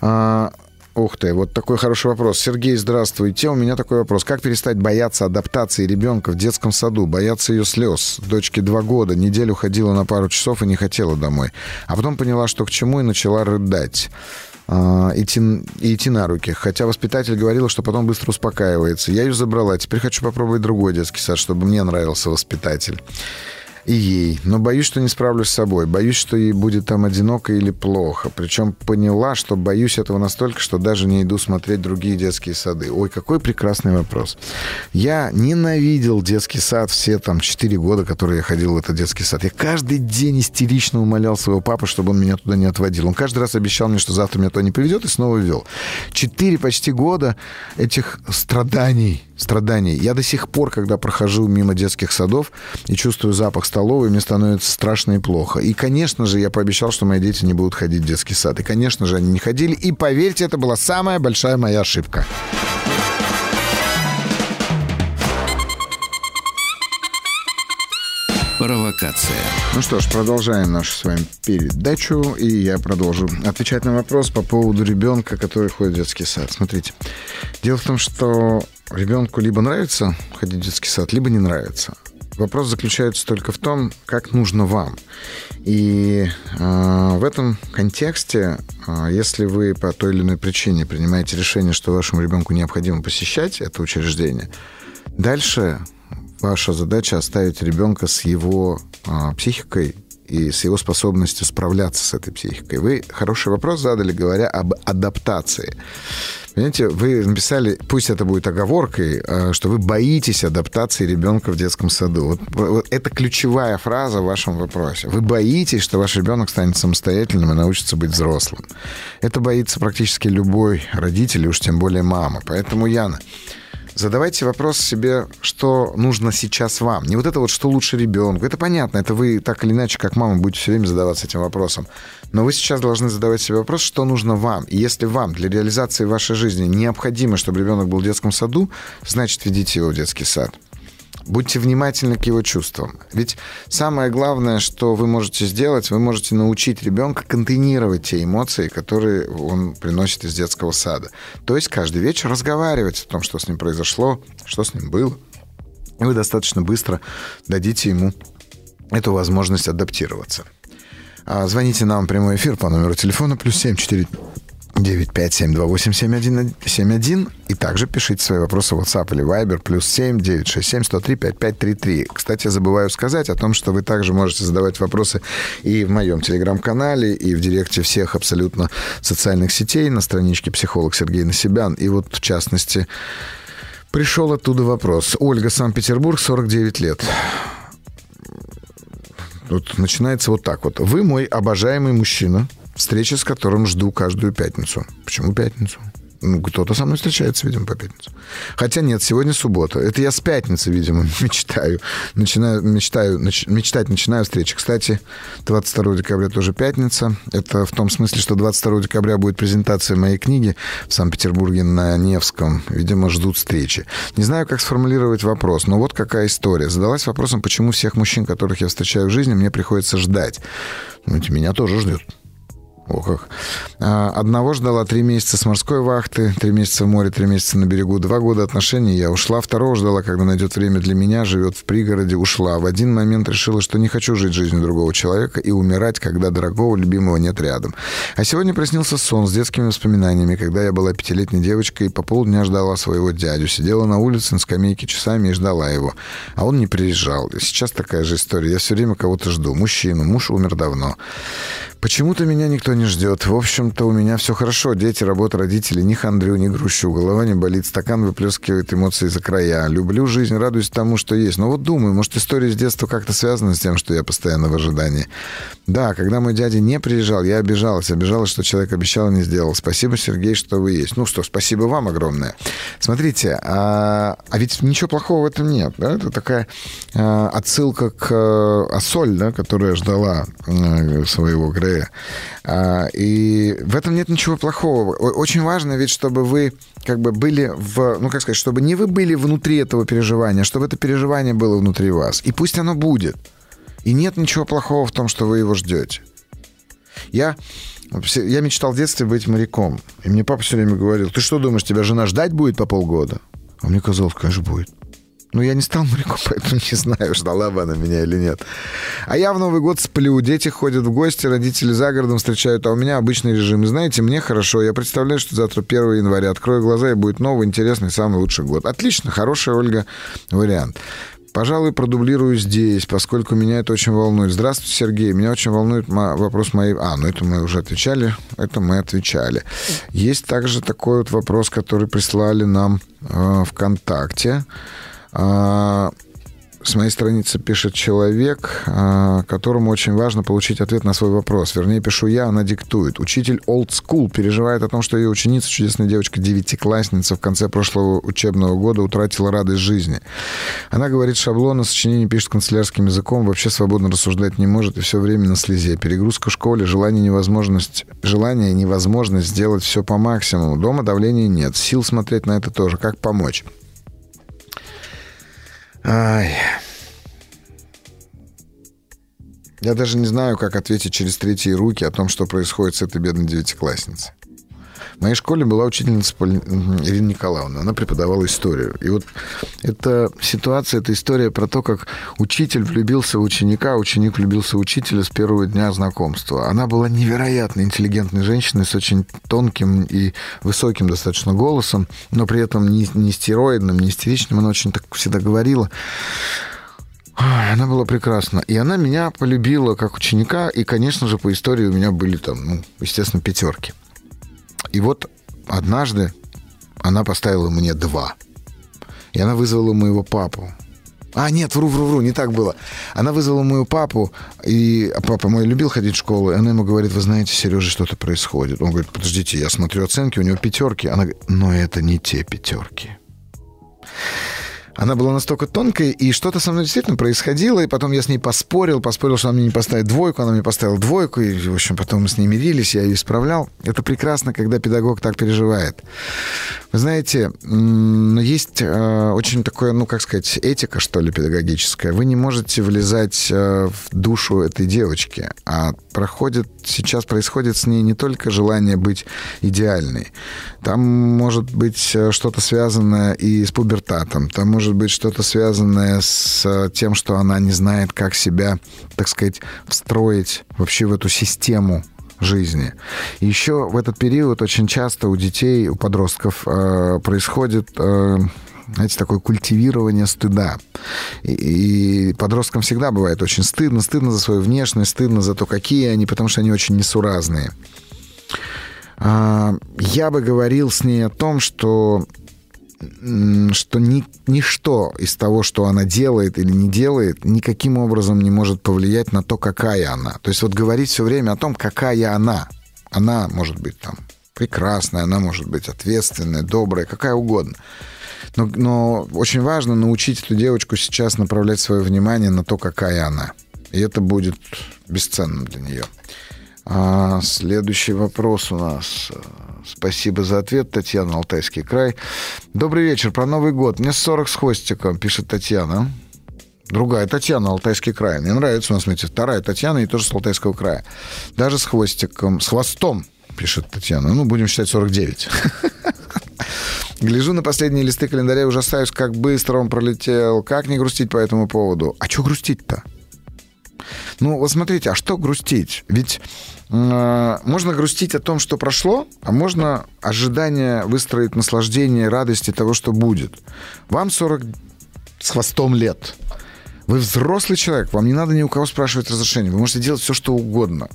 Speaker 2: А, Ух ты, вот такой хороший вопрос. Сергей, здравствуйте. У меня такой вопрос. Как перестать бояться адаптации ребенка в детском саду, бояться ее слез? Дочке два года, неделю ходила на пару часов и не хотела домой. А потом поняла, что к чему, и начала рыдать. А, идти, идти на руки. Хотя воспитатель говорил, что потом быстро успокаивается. Я ее забрала. Теперь хочу попробовать другой детский сад, чтобы мне нравился воспитатель и ей. Но боюсь, что не справлюсь с собой. Боюсь, что ей будет там одиноко или плохо. Причем поняла, что боюсь этого настолько, что даже не иду смотреть другие детские сады. Ой, какой прекрасный вопрос. Я ненавидел детский сад все там 4 года, которые я ходил в этот детский сад. Я каждый день истерично умолял своего папы, чтобы он меня туда не отводил. Он каждый раз обещал мне, что завтра меня туда не приведет, и снова вел. Четыре почти года этих страданий, страданий. Я до сих пор, когда прохожу мимо детских садов и чувствую запах столовой, мне становится страшно и плохо. И, конечно же, я пообещал, что мои дети не будут ходить в детский сад. И, конечно же, они не ходили. И, поверьте, это была самая большая моя ошибка.
Speaker 1: Провокация.
Speaker 2: Ну что ж, продолжаем нашу с вами передачу, и я продолжу отвечать на вопрос по поводу ребенка, который ходит в детский сад. Смотрите, дело в том, что ребенку либо нравится ходить в детский сад, либо не нравится. Вопрос заключается только в том, как нужно вам. И э, в этом контексте, э, если вы по той или иной причине принимаете решение, что вашему ребенку необходимо посещать это учреждение, дальше ваша задача оставить ребенка с его э, психикой и с его способностью справляться с этой психикой. Вы хороший вопрос задали, говоря об адаптации. Понимаете, вы написали, пусть это будет оговоркой, э, что вы боитесь адаптации ребенка в детском саду. Вот, вот это ключевая фраза в вашем вопросе. Вы боитесь, что ваш ребенок станет самостоятельным и научится быть взрослым. Это боится практически любой родитель, уж тем более мама. Поэтому, Яна, задавайте вопрос себе, что нужно сейчас вам. Не вот это вот, что лучше ребенку. Это понятно, это вы так или иначе, как мама, будете все время задаваться этим вопросом. Но вы сейчас должны задавать себе вопрос, что нужно вам. И если вам для реализации вашей жизни необходимо, чтобы ребенок был в детском саду, значит, ведите его в детский сад. Будьте внимательны к его чувствам. Ведь самое главное, что вы можете сделать, вы можете научить ребенка контейнировать те эмоции, которые он приносит из детского сада. То есть каждый вечер разговаривать о том, что с ним произошло, что с ним было. И вы достаточно быстро дадите ему эту возможность адаптироваться. А, звоните нам в прямой эфир по номеру телефона плюс 74 957287171 и также пишите свои вопросы в WhatsApp или Viber плюс 7 967 103 5533. Кстати, забываю сказать о том, что вы также можете задавать вопросы и в моем телеграм-канале, и в директе всех абсолютно социальных сетей на страничке психолог Сергей Насибян. И вот, в частности, пришел оттуда вопрос. Ольга, Санкт-Петербург, 49 лет. Вот начинается вот так вот. Вы мой обожаемый мужчина, встреча с которым жду каждую пятницу. Почему пятницу? Ну, кто-то со мной встречается, видимо, по пятницу. Хотя нет, сегодня суббота. Это я с пятницы, видимо, [laughs] мечтаю. Начинаю, мечтаю, нач, мечтать начинаю встречи. Кстати, 22 декабря тоже пятница. Это в том смысле, что 22 декабря будет презентация моей книги в Санкт-Петербурге на Невском. Видимо, ждут встречи. Не знаю, как сформулировать вопрос, но вот какая история. Задалась вопросом, почему всех мужчин, которых я встречаю в жизни, мне приходится ждать. Ну, меня тоже ждет. О как. Одного ждала три месяца с морской вахты, три месяца в море, три месяца на берегу, два года отношений. Я ушла. Второго ждала, когда найдет время для меня, живет в пригороде, ушла. В один момент решила, что не хочу жить жизнью другого человека и умирать, когда дорогого, любимого нет рядом. А сегодня приснился сон с детскими воспоминаниями, когда я была пятилетней девочкой и по полдня ждала своего дядю. Сидела на улице на скамейке часами и ждала его. А он не приезжал. Сейчас такая же история. Я все время кого-то жду. Мужчину. Муж умер давно. Почему-то меня никто не ждет. В общем-то, у меня все хорошо. Дети, работа, родители. Ни хандрю, ни грущу. Голова не болит. Стакан выплескивает эмоции за края. Люблю жизнь, радуюсь тому, что есть. Но вот думаю, может, история с детства как-то связана с тем, что я постоянно в ожидании. Да, когда мой дядя не приезжал, я обижалась. Обижалась, что человек обещал и не сделал. Спасибо, Сергей, что вы есть. Ну что, спасибо вам огромное. Смотрите, а, а ведь ничего плохого в этом нет. Да? Это такая а, отсылка к а, Ассоль, да, которая ждала а, своего Грея история. А, и в этом нет ничего плохого. Очень важно ведь, чтобы вы как бы были в... Ну, как сказать, чтобы не вы были внутри этого переживания, а чтобы это переживание было внутри вас. И пусть оно будет. И нет ничего плохого в том, что вы его ждете. Я, я мечтал в детстве быть моряком. И мне папа все время говорил, ты что думаешь, тебя жена ждать будет по полгода? А мне казалось, конечно, будет. Ну, я не стал моряком, [laughs] поэтому не знаю, ждала бы она меня или нет. А я в Новый год сплю, дети ходят в гости, родители за городом встречают, а у меня обычный режим. Знаете, мне хорошо, я представляю, что завтра 1 января открою глаза, и будет новый, интересный, самый лучший год. Отлично, хорошая, Ольга, вариант. Пожалуй, продублирую здесь, поскольку меня это очень волнует. Здравствуйте, Сергей. Меня очень волнует вопрос моей... А, ну это мы уже отвечали. Это мы отвечали. Есть также такой вот вопрос, который прислали нам э, ВКонтакте. А, с моей страницы пишет человек, а, которому очень важно получить ответ на свой вопрос. Вернее, пишу я, она диктует. Учитель Old School переживает о том, что ее ученица, чудесная девочка, девятиклассница, в конце прошлого учебного года утратила радость жизни. Она говорит шаблоны, сочинение пишет канцелярским языком, вообще свободно рассуждать не может и все время на слезе. Перегрузка в школе, желание, невозможность, желание невозможность сделать все по максимуму. Дома давления нет, сил смотреть на это тоже. Как помочь? Ай. Я даже не знаю, как ответить через третьи руки о том, что происходит с этой бедной девятиклассницей. В моей школе была учительница Ирина Николаевна. Она преподавала историю. И вот эта ситуация, эта история про то, как учитель влюбился в ученика, ученик влюбился в учителя с первого дня знакомства. Она была невероятно интеллигентной женщиной с очень тонким и высоким достаточно голосом, но при этом не, не стероидным, не истеричным. Она очень так всегда говорила. Она была прекрасна. И она меня полюбила как ученика. И, конечно же, по истории у меня были там, ну, естественно, пятерки. И вот однажды она поставила мне два. И она вызвала моего папу. А, нет, вру, вру, вру, не так было. Она вызвала моего папу, и папа мой любил ходить в школу, и она ему говорит, вы знаете, Сережа, что-то происходит. Он говорит, подождите, я смотрю оценки, у него пятерки. Она говорит, но это не те пятерки она была настолько тонкой, и что-то со мной действительно происходило, и потом я с ней поспорил, поспорил, что она мне не поставит двойку, она мне поставила двойку, и, в общем, потом мы с ней мирились, я ее исправлял. Это прекрасно, когда педагог так переживает. Вы знаете, есть э, очень такое, ну, как сказать, этика, что ли, педагогическая. Вы не можете влезать э, в душу этой девочки, а проходит, сейчас происходит с ней не только желание быть идеальной. Там может быть э, что-то связанное и с пубертатом, там может может быть что-то связанное с тем, что она не знает, как себя, так сказать, встроить вообще в эту систему жизни. еще в этот период очень часто у детей, у подростков э, происходит... Э, знаете, такое культивирование стыда. И, и подросткам всегда бывает очень стыдно, стыдно за свою внешность, стыдно за то, какие они, потому что они очень несуразные. А, я бы говорил с ней о том, что что ни, ничто из того, что она делает или не делает, никаким образом не может повлиять на то, какая она. То есть вот говорить все время о том, какая она. Она может быть там прекрасная, она может быть ответственная, добрая, какая угодно. Но, но очень важно научить эту девочку сейчас направлять свое внимание на то, какая она. И это будет бесценным для нее. А, следующий вопрос у нас. Спасибо за ответ, Татьяна, Алтайский край. Добрый вечер, про Новый год. Мне 40 с хвостиком, пишет Татьяна. Другая Татьяна, Алтайский край. Мне нравится у нас, смотрите, вторая Татьяна и тоже с Алтайского края. Даже с хвостиком, с хвостом, пишет Татьяна. Ну, будем считать 49. [laughs] Гляжу на последние листы календаря и ужасаюсь, как быстро он пролетел. Как не грустить по этому поводу? А что грустить-то? Ну, вот смотрите, а что грустить? Ведь э, можно грустить о том, что прошло, а можно ожидание выстроить наслаждение, радости того, что будет. Вам 40 с хвостом лет. Вы взрослый человек, вам не надо ни у кого спрашивать разрешения. Вы можете делать все, что угодно.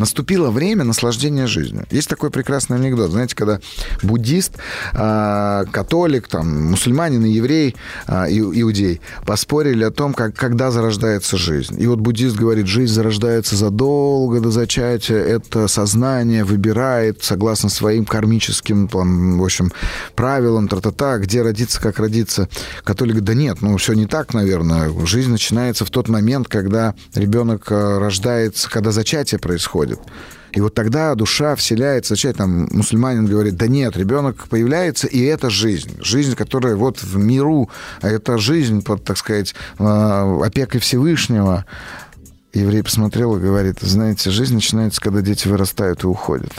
Speaker 2: Наступило время наслаждения жизнью. Есть такой прекрасный анекдот. Знаете, когда буддист, э, католик, там, мусульманин и еврей, э, иудей поспорили о том, как, когда зарождается жизнь. И вот буддист говорит, жизнь зарождается задолго до зачатия. Это сознание выбирает, согласно своим кармическим, там, в общем, правилам, тра-та-та, где родиться, как родиться. Католик говорит, да нет, ну все не так, наверное. Жизнь начинается в тот момент, когда ребенок э, рождается, когда зачатие происходит происходит. И вот тогда душа вселяется, человек, там, мусульманин говорит, да нет, ребенок появляется, и это жизнь. Жизнь, которая вот в миру, а это жизнь под, так сказать, а, опекой Всевышнего. Еврей посмотрел и говорит, знаете, жизнь начинается, когда дети вырастают и уходят.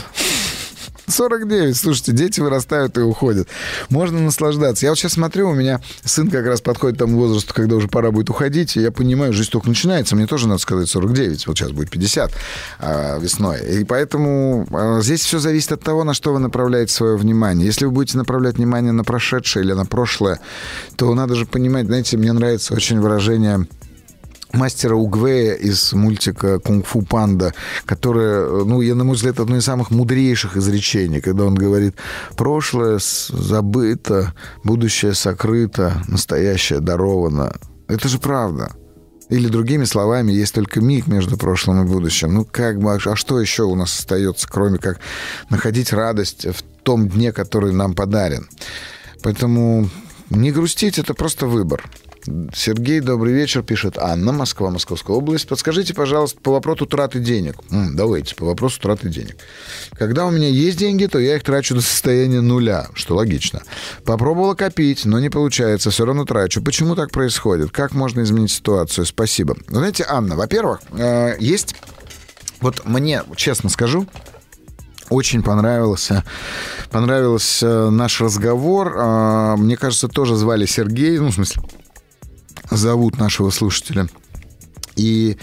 Speaker 2: 49. Слушайте, дети вырастают и уходят. Можно наслаждаться. Я вот сейчас смотрю, у меня сын как раз подходит к тому возрасту, когда уже пора будет уходить, и я понимаю, жизнь только начинается. Мне тоже, надо сказать, 49. Вот сейчас будет 50 а, весной. И поэтому а, здесь все зависит от того, на что вы направляете свое внимание. Если вы будете направлять внимание на прошедшее или на прошлое, то надо же понимать, знаете, мне нравится очень выражение мастера Угвея из мультика «Кунг-фу панда», которое, ну, я, на мой взгляд, одно из самых мудрейших изречений, когда он говорит «прошлое забыто, будущее сокрыто, настоящее даровано». Это же правда. Или другими словами, есть только миг между прошлым и будущим. Ну, как бы, а что еще у нас остается, кроме как находить радость в том дне, который нам подарен? Поэтому не грустить — это просто выбор. Сергей, добрый вечер, пишет Анна, Москва, Московская область. Подскажите, пожалуйста, по вопросу траты денег. М, давайте, по вопросу траты денег. Когда у меня есть деньги, то я их трачу до состояния нуля, что логично. Попробовала копить, но не получается, все равно трачу. Почему так происходит? Как можно изменить ситуацию? Спасибо. Знаете, Анна, во-первых, э, есть... Вот мне, честно скажу, очень понравился, понравился наш разговор. Э, мне кажется, тоже звали Сергей, ну, в смысле, зовут нашего слушателя. И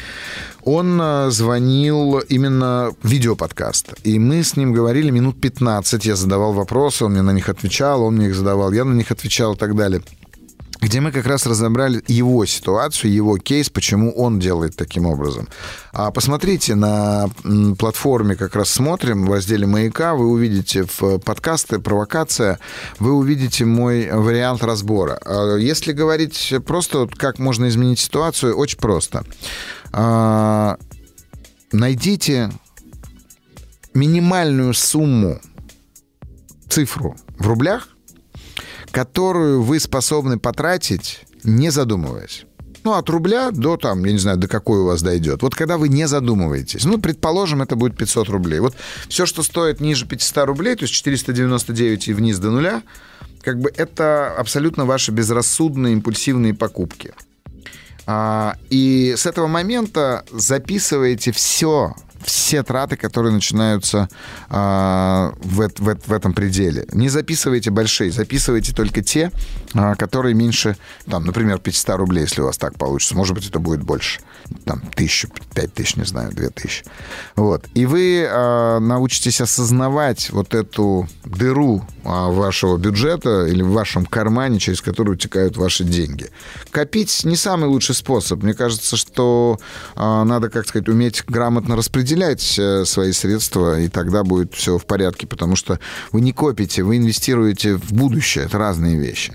Speaker 2: он э, звонил именно видеоподкаст. И мы с ним говорили минут 15. Я задавал вопросы, он мне на них отвечал, он мне их задавал, я на них отвечал и так далее где мы как раз разобрали его ситуацию, его кейс, почему он делает таким образом. А посмотрите на платформе, как раз смотрим, в разделе «Маяка», вы увидите в подкасты «Провокация», вы увидите мой вариант разбора. А если говорить просто, как можно изменить ситуацию, очень просто. А, найдите минимальную сумму, цифру в рублях, которую вы способны потратить, не задумываясь. Ну, от рубля до, там, я не знаю, до какой у вас дойдет. Вот когда вы не задумываетесь. Ну, предположим, это будет 500 рублей. Вот все, что стоит ниже 500 рублей, то есть 499 и вниз до нуля, как бы это абсолютно ваши безрассудные, импульсивные покупки. А, и с этого момента записываете все, все траты, которые начинаются а, в, в, в этом пределе. Не записывайте большие, записывайте только те, которые меньше, там, например, 500 рублей, если у вас так получится. Может быть, это будет больше. Там, тысячу, пять тысяч, не знаю, две тысячи. Вот. И вы а, научитесь осознавать вот эту дыру а, вашего бюджета или в вашем кармане, через который утекают ваши деньги. Копить не самый лучший способ. Мне кажется, что а, надо, как сказать, уметь грамотно распределять э, свои средства, и тогда будет все в порядке, потому что вы не копите, вы инвестируете в будущее. Это разные вещи.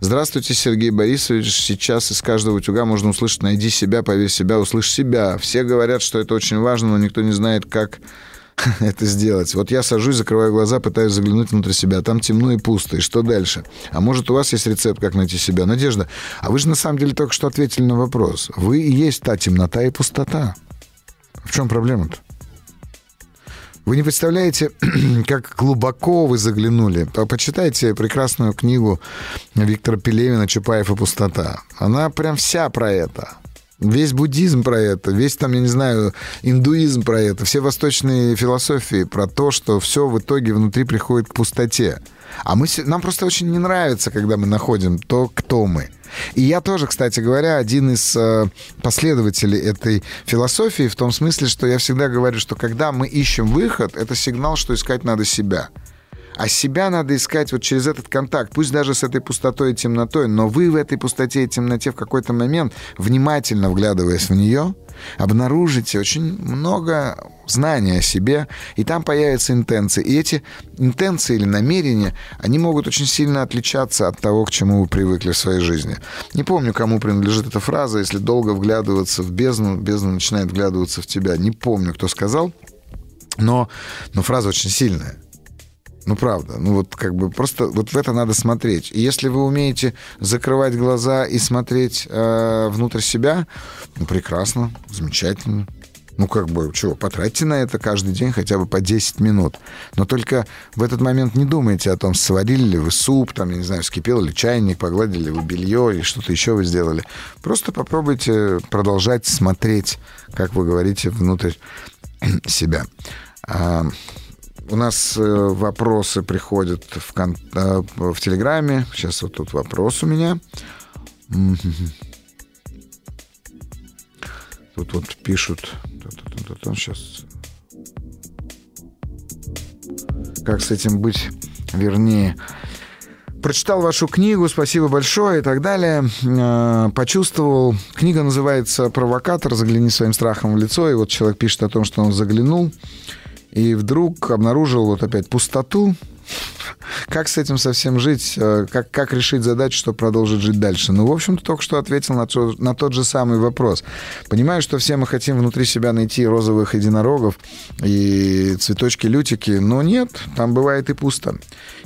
Speaker 2: Здравствуйте, Сергей Борисович. Сейчас из каждого утюга можно услышать «найди себя, поверь себя, услышь себя». Все говорят, что это очень важно, но никто не знает, как [laughs] это сделать. Вот я сажусь, закрываю глаза, пытаюсь заглянуть внутрь себя. Там темно и пусто. И что дальше? А может, у вас есть рецепт, как найти себя? Надежда, а вы же на самом деле только что ответили на вопрос. Вы и есть та темнота и пустота. В чем проблема-то? Вы не представляете, [clears throat] как глубоко вы заглянули. Почитайте прекрасную книгу Виктора Пелевина «Чапаев и пустота». Она прям вся про это. Весь буддизм про это, весь там, я не знаю, индуизм про это, все восточные философии про то, что все в итоге внутри приходит к пустоте. А мы, нам просто очень не нравится, когда мы находим то, кто мы. И я тоже, кстати говоря, один из э, последователей этой философии в том смысле, что я всегда говорю, что когда мы ищем выход, это сигнал, что искать надо себя. А себя надо искать вот через этот контакт, пусть даже с этой пустотой и темнотой, но вы в этой пустоте и темноте в какой-то момент, внимательно вглядываясь в нее, обнаружите очень много знаний о себе, и там появятся интенции. И эти интенции или намерения, они могут очень сильно отличаться от того, к чему вы привыкли в своей жизни. Не помню, кому принадлежит эта фраза, если долго вглядываться в бездну, бездна начинает вглядываться в тебя. Не помню, кто сказал, но, но фраза очень сильная. Ну, правда. Ну, вот как бы просто вот в это надо смотреть. И если вы умеете закрывать глаза и смотреть э, внутрь себя, ну, прекрасно, замечательно. Ну, как бы, чего, потратьте на это каждый день хотя бы по 10 минут. Но только в этот момент не думайте о том, сварили ли вы суп, там, я не знаю, вскипел ли чайник, погладили ли вы белье или что-то еще вы сделали. Просто попробуйте продолжать смотреть, как вы говорите, внутрь [clears throat] себя. У нас э, вопросы приходят в, кон... Э, в Телеграме. Сейчас вот тут вопрос у меня. Тут вот пишут... Сейчас... Как с этим быть? Вернее, прочитал вашу книгу, спасибо большое и так далее. Э, почувствовал, книга называется «Провокатор. Загляни своим страхом в лицо». И вот человек пишет о том, что он заглянул и вдруг обнаружил вот опять пустоту. Как с этим совсем жить? Э, как, как решить задачу, чтобы продолжить жить дальше? Ну, в общем-то, только что ответил на, то, на тот же самый вопрос. Понимаю, что все мы хотим внутри себя найти розовых единорогов и цветочки-лютики, но нет, там бывает и пусто.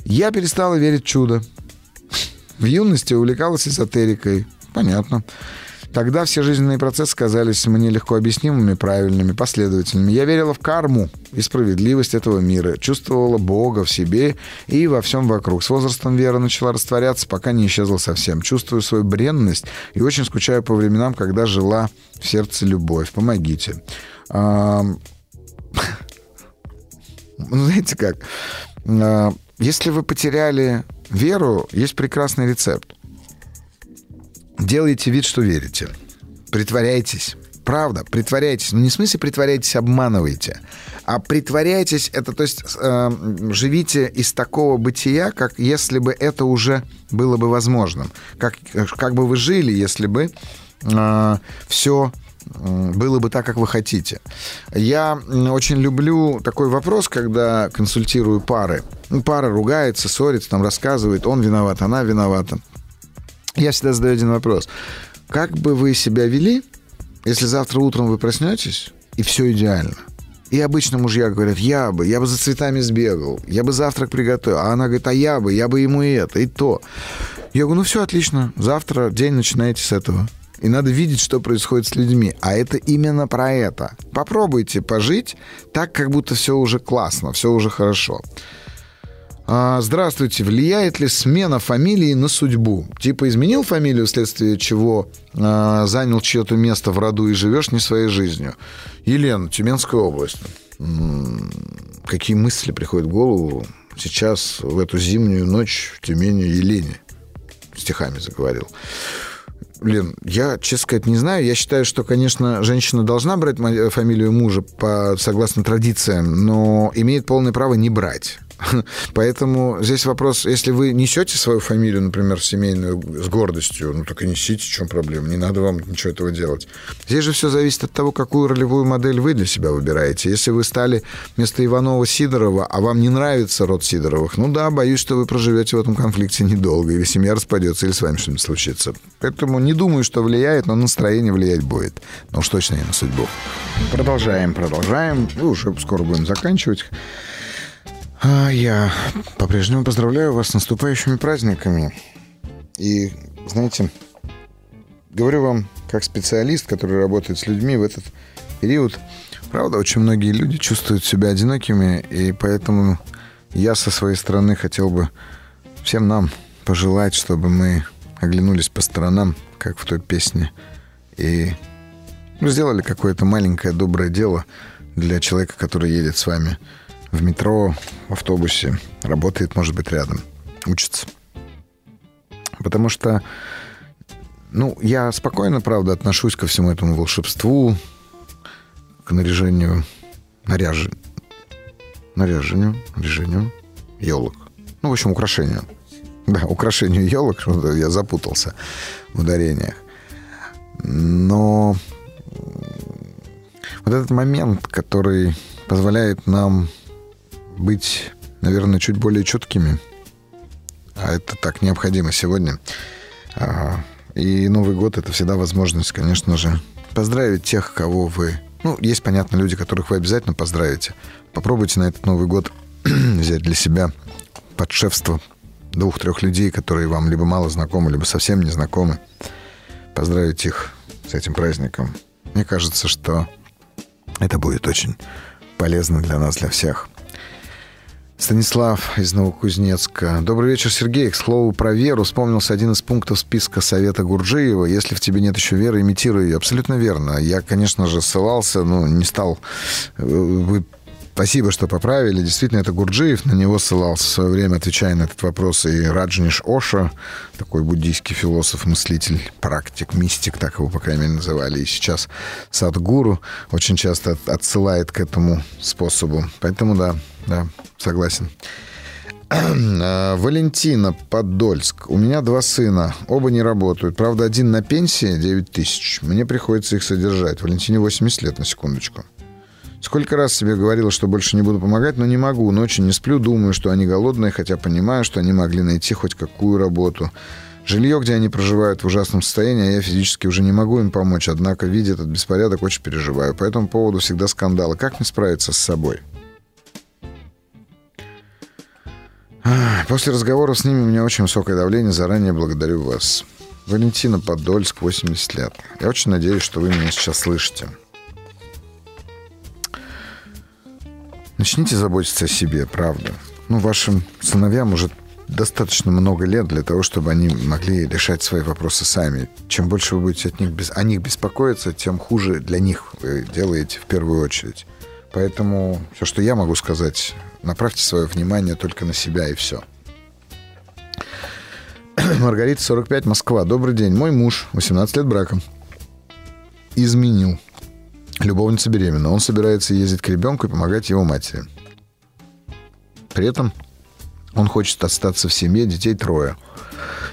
Speaker 2: Я перестала верить в чудо. В юности увлекалась эзотерикой. Понятно. Тогда все жизненные процессы казались мне легко объяснимыми, правильными, последовательными. Я верила в карму и справедливость этого мира, чувствовала Бога в себе и во всем вокруг. С возрастом вера начала растворяться, пока не исчезла совсем. Чувствую свою бренность и очень скучаю по временам, когда жила в сердце любовь. Помогите. [laughs] Ну, знаете как? А, если вы потеряли веру, есть прекрасный рецепт делаете вид, что верите. Притворяйтесь. Правда, притворяйтесь. Ну, не в смысле притворяйтесь, обманывайте. А притворяйтесь, это то есть э, живите из такого бытия, как если бы это уже было бы возможным. Как, как бы вы жили, если бы э, все было бы так, как вы хотите. Я очень люблю такой вопрос, когда консультирую пары. Ну, пара ругается, ссорится, там рассказывает, он виноват, она виновата я всегда задаю один вопрос. Как бы вы себя вели, если завтра утром вы проснетесь, и все идеально? И обычно мужья говорят, я бы, я бы за цветами сбегал, я бы завтрак приготовил. А она говорит, а я бы, я бы ему и это, и то. Я говорю, ну все отлично, завтра день начинаете с этого. И надо видеть, что происходит с людьми. А это именно про это. Попробуйте пожить так, как будто все уже классно, все уже хорошо. А, здравствуйте. Влияет ли смена фамилии на судьбу? Типа изменил фамилию, вследствие чего а, занял чье-то место в роду и живешь не своей жизнью? Елена, Тюменская область. М-м, какие мысли приходят в голову сейчас, в эту зимнюю ночь в Тюмени Елене? Стихами заговорил. Блин, я, честно сказать, не знаю. Я считаю, что, конечно, женщина должна брать фамилию мужа по, согласно традициям, но имеет полное право не брать. [laughs] Поэтому здесь вопрос, если вы несете свою фамилию, например, семейную с гордостью, ну так и несите, в чем проблема, не надо вам ничего этого делать. Здесь же все зависит от того, какую ролевую модель вы для себя выбираете. Если вы стали вместо Иванова Сидорова, а вам не нравится род Сидоровых, ну да, боюсь, что вы проживете в этом конфликте недолго, или семья распадется, или с вами что-нибудь случится. Поэтому не думаю, что влияет, но настроение влиять будет. Но уж точно не на судьбу. Продолжаем, продолжаем. И уже скоро будем заканчивать. А я по-прежнему поздравляю вас с наступающими праздниками. И, знаете, говорю вам, как специалист, который работает с людьми в этот период, правда, очень многие люди чувствуют себя одинокими, и поэтому я со своей стороны хотел бы всем нам пожелать, чтобы мы оглянулись по сторонам, как в той песне, и сделали какое-то маленькое доброе дело для человека, который едет с вами – в метро, в автобусе, работает, может быть, рядом, учится. Потому что, ну, я спокойно, правда, отношусь ко всему этому волшебству, к наряжению, наряж... наряжению, наряжению елок. Ну, в общем, украшению. Да, украшению елок, [laughs] я запутался в ударениях. Но вот этот момент, который позволяет нам быть, наверное, чуть более четкими. А это так необходимо сегодня. А, и Новый год это всегда возможность, конечно же, поздравить тех, кого вы... Ну, есть, понятно, люди, которых вы обязательно поздравите. Попробуйте на этот Новый год [clears throat] взять для себя подшефство двух-трех людей, которые вам либо мало знакомы, либо совсем не знакомы. Поздравить их с этим праздником. Мне кажется, что это будет очень полезно для нас, для всех. Станислав из Новокузнецка. Добрый вечер, Сергей. К слову про веру вспомнился один из пунктов списка совета Гурджиева. Если в тебе нет еще веры, имитируй ее. Абсолютно верно. Я, конечно же, ссылался, но не стал... Спасибо, что поправили. Действительно, это Гурджиев. На него ссылался в свое время, отвечая на этот вопрос, и Раджниш Оша, такой буддийский философ, мыслитель, практик, мистик, так его, по крайней мере, называли. И сейчас Садгуру очень часто отсылает к этому способу. Поэтому, да, да, согласен. [clears throat] А, Валентина, Подольск. У меня два сына. Оба не работают. Правда, один на пенсии 9 тысяч. Мне приходится их содержать. Валентине 80 лет, на секундочку. Сколько раз себе говорила, что больше не буду помогать, но не могу. Ночью не сплю, думаю, что они голодные, хотя понимаю, что они могли найти хоть какую работу. Жилье, где они проживают в ужасном состоянии, а я физически уже не могу им помочь. Однако, видя этот беспорядок, очень переживаю. По этому поводу всегда скандалы. Как мне справиться с собой? После разговоров с ними у меня очень высокое давление. Заранее благодарю вас. Валентина Подольск, 80 лет. Я очень надеюсь, что вы меня сейчас слышите. Начните заботиться о себе, правда. Ну, вашим сыновьям уже достаточно много лет для того, чтобы они могли решать свои вопросы сами. Чем больше вы будете от них, о них беспокоиться, тем хуже для них вы делаете в первую очередь. Поэтому все, что я могу сказать, направьте свое внимание только на себя и все. [clears throat] Маргарита, 45, Москва. Добрый день. Мой муж, 18 лет брака, изменил. Любовница беременна. Он собирается ездить к ребенку и помогать его матери. При этом он хочет остаться в семье, детей трое.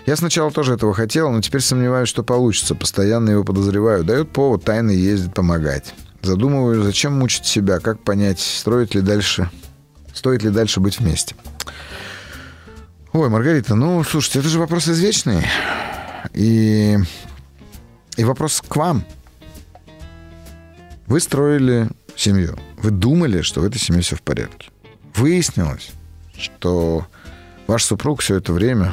Speaker 2: Я сначала тоже этого хотел, но теперь сомневаюсь, что получится. Постоянно его подозреваю. Дает повод тайно ездить помогать. Задумываю, зачем мучить себя, как понять, строить ли дальше, стоит ли дальше быть вместе. Ой, Маргарита, ну, слушайте, это же вопрос извечный. И, и вопрос к вам. Вы строили семью. Вы думали, что в этой семье все в порядке. Выяснилось, что ваш супруг все это время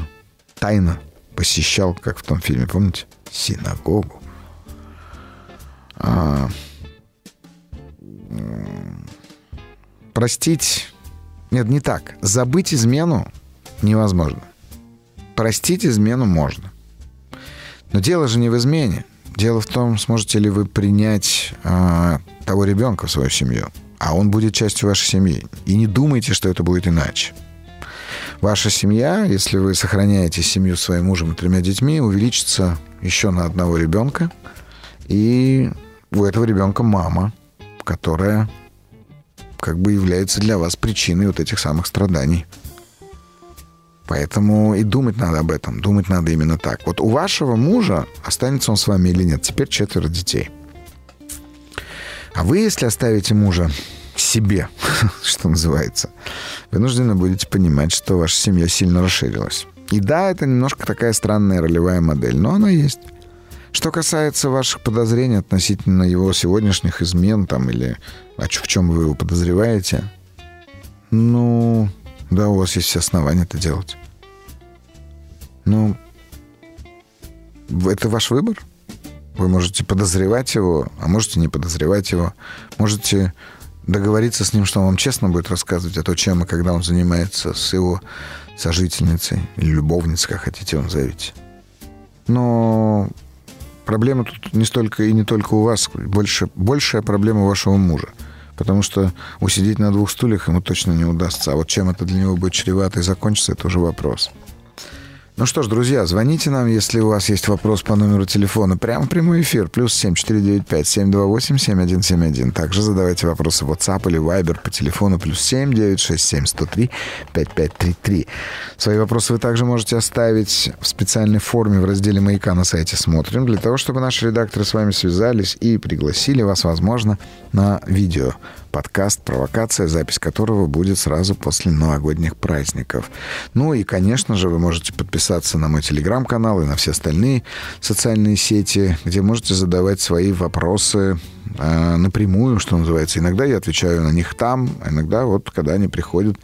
Speaker 2: тайно посещал, как в том фильме, помните, синагогу. А, простить Нет, не так. Забыть измену невозможно. Простить измену можно. Но дело же не в измене. Дело в том, сможете ли вы принять э, того ребенка в свою семью, а он будет частью вашей семьи. И не думайте, что это будет иначе. Ваша семья, если вы сохраняете семью своим мужем и тремя детьми, увеличится еще на одного ребенка. И у этого ребенка мама, которая как бы является для вас причиной вот этих самых страданий. Поэтому и думать надо об этом. Думать надо именно так. Вот у вашего мужа, останется он с вами или нет, теперь четверо детей. А вы, если оставите мужа себе, [laughs] что называется, вынуждены будете понимать, что ваша семья сильно расширилась. И да, это немножко такая странная ролевая модель, но она есть. Что касается ваших подозрений относительно его сегодняшних измен там или а в чем вы его подозреваете, ну, да, у вас есть все основания это делать. Ну, это ваш выбор. Вы можете подозревать его, а можете не подозревать его. Можете договориться с ним, что он вам честно будет рассказывать о том, чем и когда он занимается с его сожительницей или любовницей, как хотите он назовите. Но проблема тут не столько и не только у вас, больше, большая проблема вашего мужа. Потому что усидеть на двух стульях ему точно не удастся. А вот чем это для него будет чревато и закончится, это уже вопрос. Ну что ж, друзья, звоните нам, если у вас есть вопрос по номеру телефона. Прямо в прямой эфир. Плюс 7495 728 7171. Также задавайте вопросы в WhatsApp или Viber по телефону плюс 7 967 103 5533. Свои вопросы вы также можете оставить в специальной форме в разделе «Маяка» на сайте «Смотрим», для того, чтобы наши редакторы с вами связались и пригласили вас, возможно, на видео подкаст «Провокация», запись которого будет сразу после новогодних праздников. Ну и, конечно же, вы можете подписаться на мой телеграм-канал и на все остальные социальные сети, где можете задавать свои вопросы э, напрямую, что называется. Иногда я отвечаю на них там, а иногда вот, когда они приходят,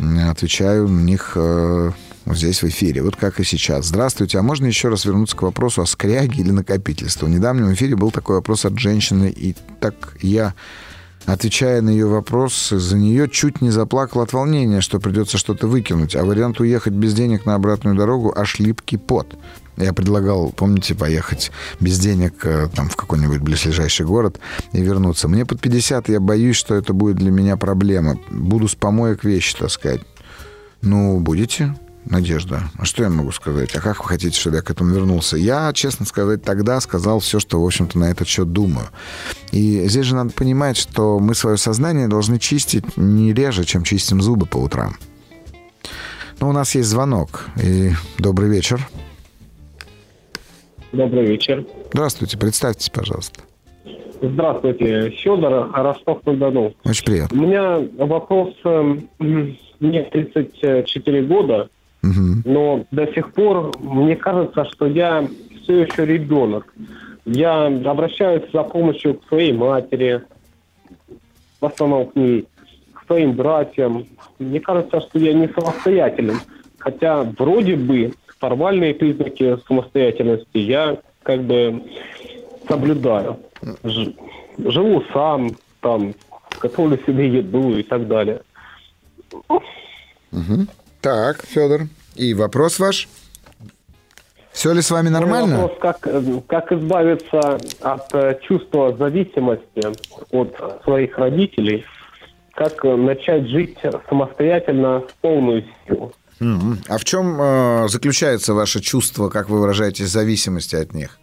Speaker 2: отвечаю на них э, вот здесь в эфире, вот как и сейчас. Здравствуйте, а можно еще раз вернуться к вопросу о скряге или накопительстве? В недавнем эфире был такой вопрос от женщины, и так я Отвечая на ее вопрос, за нее чуть не заплакал от волнения, что придется что-то выкинуть, а вариант уехать без денег на обратную дорогу аж липкий пот. Я предлагал, помните, поехать без денег э, там, в какой-нибудь близлежащий город и вернуться. Мне под 50, я боюсь, что это будет для меня проблема. Буду с помоек вещи таскать. Ну, будете? Надежда, а что я могу сказать? А как вы хотите, чтобы я к этому вернулся? Я, честно сказать, тогда сказал все, что, в общем-то, на этот счет думаю. И здесь же надо понимать, что мы свое сознание должны чистить не реже, чем чистим зубы по утрам. Но у нас есть звонок. И добрый вечер.
Speaker 4: Добрый вечер.
Speaker 2: Здравствуйте, представьтесь, пожалуйста.
Speaker 4: Здравствуйте, Федор, Ростов-на-Дону.
Speaker 2: Очень приятно.
Speaker 4: У меня вопрос, эм, мне 34 года, но до сих пор мне кажется, что я все еще ребенок. Я обращаюсь за помощью к своей матери, в основном к ней, к своим братьям. Мне кажется, что я не самостоятельным. Хотя вроде бы формальные признаки самостоятельности я как бы соблюдаю. Ж, живу сам, там, готовлю себе еду и так далее.
Speaker 2: Угу. Так, Федор, и вопрос ваш? Все ли с вами нормально?
Speaker 4: Вопрос, как, как избавиться от э, чувства зависимости от своих родителей, как начать жить самостоятельно в полную силу.
Speaker 2: А в чем э, заключается ваше чувство, как вы выражаете, зависимости от них?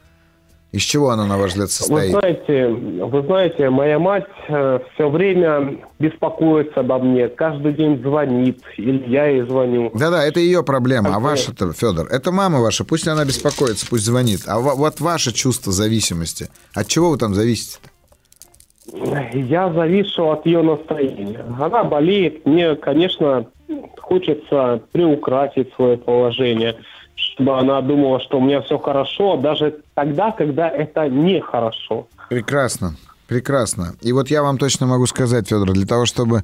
Speaker 2: Из чего она, на ваш взгляд, состоит?
Speaker 4: Вы знаете, вы знаете, моя мать э, все время беспокоится обо мне, каждый день звонит, или я ей звоню.
Speaker 2: Да-да, это ее проблема. А, а ваша-то, Федор, это мама ваша, пусть она беспокоится, пусть звонит. А вот ваше чувство зависимости, от чего вы там зависите?
Speaker 4: Я завишу от ее настроения. Она болеет, мне, конечно, хочется приукрасить свое положение – чтобы она думала, что у меня все хорошо, даже тогда, когда это нехорошо.
Speaker 2: Прекрасно, прекрасно. И вот я вам точно могу сказать, Федор, для того, чтобы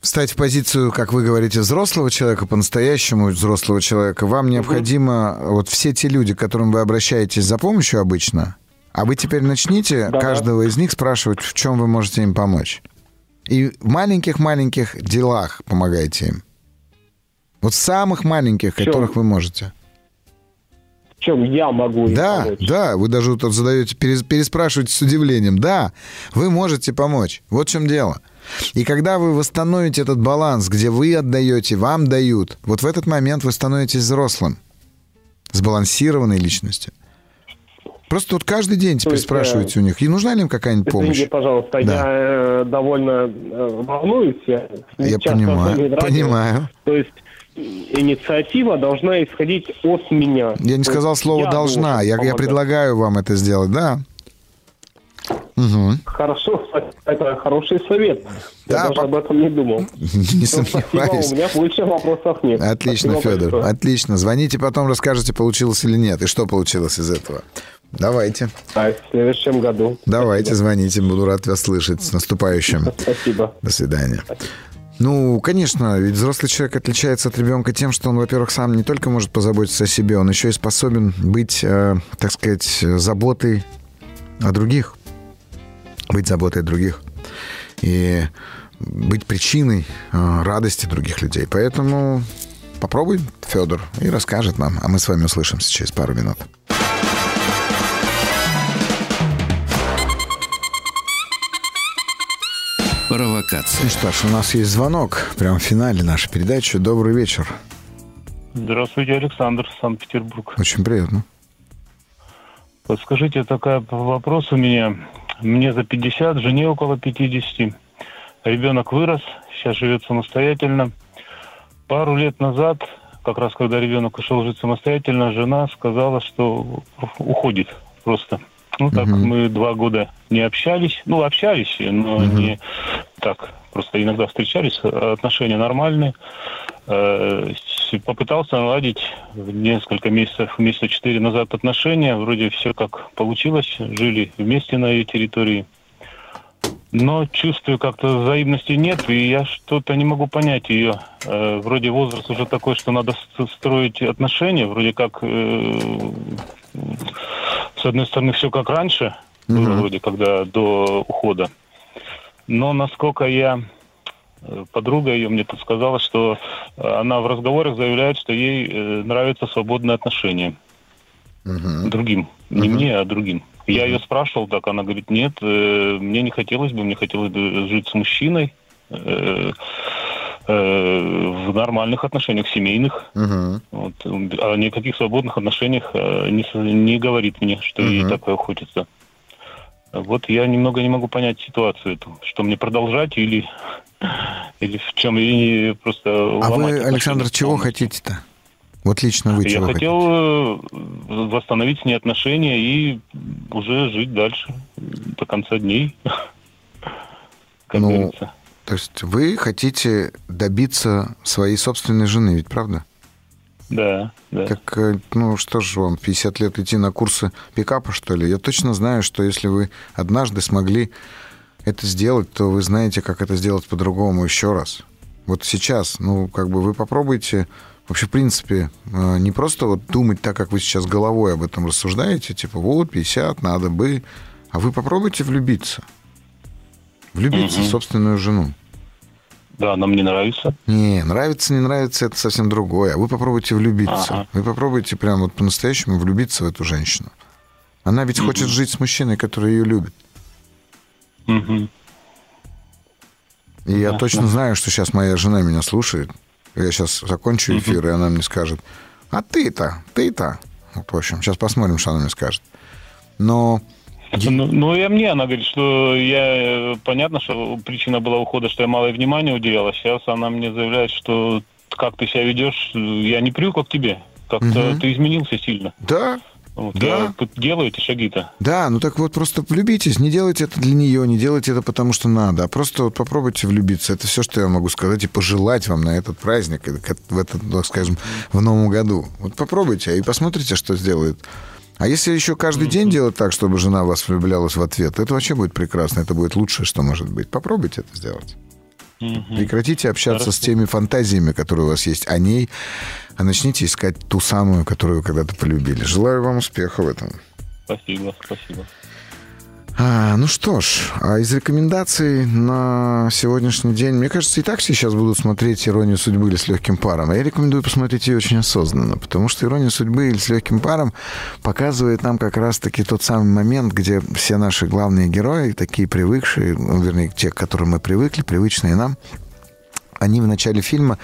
Speaker 2: встать в позицию, как вы говорите, взрослого человека, по-настоящему взрослого человека, вам необходимо, угу. вот все те люди, к которым вы обращаетесь за помощью обычно, а вы теперь начните да. каждого из них спрашивать, в чем вы можете им помочь. И в маленьких-маленьких делах помогайте им. Вот в самых маленьких, которых вы можете.
Speaker 4: Чем я могу им
Speaker 2: Да,
Speaker 4: помочь?
Speaker 2: да, вы даже тут задаете, переспрашиваете с удивлением. Да, вы можете помочь. Вот в чем дело. И когда вы восстановите этот баланс, где вы отдаете, вам дают, вот в этот момент вы становитесь взрослым, сбалансированной личностью. Просто вот каждый день теперь
Speaker 4: есть,
Speaker 2: спрашиваете у них, и нужна ли им какая-нибудь помощь?
Speaker 4: Извините, пожалуйста,
Speaker 2: Да.
Speaker 4: я э, довольно э, волнуюсь. Я,
Speaker 2: Я понимаю, понимаю.
Speaker 4: То есть инициатива должна исходить от меня.
Speaker 2: Я не сказал слово
Speaker 4: я
Speaker 2: «должна», я, я предлагаю вам это сделать, да. Мгм.
Speaker 4: Хорошо, это хороший совет.
Speaker 2: Да,
Speaker 4: я даже
Speaker 2: по-
Speaker 4: об этом не думал. [laughs]
Speaker 2: Не
Speaker 4: Ну,
Speaker 2: сомневаюсь.
Speaker 4: у меня больше вопросов нет.
Speaker 2: Отлично,
Speaker 4: Спасибо
Speaker 2: Федор.
Speaker 4: большое.
Speaker 2: Отлично. Звоните потом, расскажете, получилось или нет, и что получилось из этого. Давайте.
Speaker 4: А, в следующем году.
Speaker 2: Давайте, звоните. Буду рад вас слышать. С наступающим.
Speaker 4: Спасибо.
Speaker 2: До свидания. Ну, конечно, ведь взрослый человек отличается от ребенка тем, что он, во-первых, сам не только может позаботиться о себе, он еще и способен быть, э, так сказать, заботой о других. Быть заботой о других. И быть причиной э, радости других людей. Поэтому попробуй, Федор, и расскажет нам. А мы с вами услышимся через пару минут.
Speaker 1: Провокация.
Speaker 2: Ну что ж, у нас есть звонок прямо в финале нашей передачи. Добрый вечер.
Speaker 5: Здравствуйте, Александр, Санкт-Петербург.
Speaker 2: Очень приятно.
Speaker 5: Подскажите, такой вопрос у меня. Мне за 50, жене около 50. Ребенок вырос, сейчас живет самостоятельно. Пару лет назад, как раз когда ребенок ушел жить самостоятельно, жена сказала, что уходит просто. Ну так
Speaker 2: Мгм.
Speaker 5: мы два года не общались. Ну, общались, но
Speaker 2: Мгм.
Speaker 5: не так. Просто иногда встречались, а отношения нормальные. Э, Попытался наладить несколько месяцев, месяца четыре назад отношения. Вроде все как получилось. Жили вместе на ее территории. Но чувствую, как-то взаимности нет, и я что-то не могу понять ее. Э, вроде возраст уже такой, что надо строить отношения. Вроде как, э, с одной стороны, все как раньше, было
Speaker 2: Мгм.
Speaker 5: вроде когда до ухода. Но насколько я э, подруга ее мне тут сказала, что э, она в разговорах заявляет, что ей э, нравятся свободные отношения
Speaker 2: Мгм.
Speaker 5: другим, не
Speaker 2: Мгм.
Speaker 5: мне, а другим. Я ее спрашивал, так она говорит, нет, мне не хотелось бы, мне хотелось бы жить с мужчиной в нормальных отношениях, семейных.
Speaker 2: Мгм.
Speaker 5: Вот. О никаких свободных отношениях э, не, не говорит мне, что ей
Speaker 2: Мгм.
Speaker 5: такое хочется. Вот я немного не могу понять ситуацию эту, что мне продолжать или, или в чем и просто
Speaker 2: А вы, Александр, чего хотите-то? Вот лично вы
Speaker 5: Я
Speaker 2: чего
Speaker 5: хотел э, восстановить с ней отношения и уже жить дальше до конца дней. [laughs] Как
Speaker 2: Ну,
Speaker 5: говорится.
Speaker 2: То есть вы хотите добиться своей собственной жены, ведь правда?
Speaker 5: Да, да.
Speaker 2: Так, э, ну что же вам, 50 лет идти на курсы пикапа, что ли? Я точно знаю, что если вы однажды смогли это сделать, то вы знаете, как это сделать по-другому еще раз. Вот сейчас, ну, как бы вы попробуйте вообще, в принципе, э, не просто вот думать так, как вы сейчас головой об этом рассуждаете, типа, вот, 50, надо бы, а вы попробуйте влюбиться. Влюбиться в
Speaker 5: Мгм.
Speaker 2: собственную жену.
Speaker 5: Да, она мне нравится.
Speaker 2: Не, нравится, не нравится, это совсем другое. А вы попробуйте влюбиться.
Speaker 5: Ага.
Speaker 2: Вы попробуйте прям вот по-настоящему влюбиться в эту женщину. Она ведь хочет жить с мужчиной, который ее любит.
Speaker 5: Мгм.
Speaker 2: И я точно знаю, что сейчас моя жена меня слушает. Я сейчас закончу эфир, и она мне скажет, а ты-то, ты-то. Вот, в общем, сейчас посмотрим, что она мне скажет. Но [laughs]
Speaker 5: Ну, ну, и мне она говорит, что я... э, Понятно, что причина была ухода, что я мало внимания уделяла. Сейчас она мне заявляет, что как ты себя ведешь, я не привыкла к тебе. Как-то
Speaker 2: Мгм.
Speaker 5: ты изменился сильно.
Speaker 2: да,
Speaker 5: Вот,
Speaker 2: Да.
Speaker 5: Я делаю эти шаги-то.
Speaker 2: да, ну так вот просто влюбитесь, не делайте это для нее, не делайте это потому, что надо, а просто вот попробуйте влюбиться. Это все, что я могу сказать и пожелать вам на этот праздник, к- в этот, так скажем, в новом году. Вот попробуйте и посмотрите, что сделает. А если еще каждый день делать так, чтобы жена вас влюблялась в ответ, это вообще будет прекрасно, это будет лучшее, что может быть. Попробуйте это сделать. Прекратите общаться с
Speaker 5: Хорошо.
Speaker 2: теми фантазиями, которые у вас есть о ней, а начните искать ту самую, которую вы когда-то полюбили. Желаю вам успеха в этом.
Speaker 5: Спасибо, спасибо.
Speaker 2: А, ну что ж, а из рекомендаций на сегодняшний день, мне кажется, и так сейчас будут смотреть «Иронию судьбы» или «С легким паром». А я рекомендую посмотреть ее очень осознанно, потому что «Ирония судьбы» или «С легким паром» показывает нам как раз-таки тот самый момент, где все наши главные герои, такие привыкшие, ну, вернее, те, к которым мы привыкли, привычные нам, они в начале фильма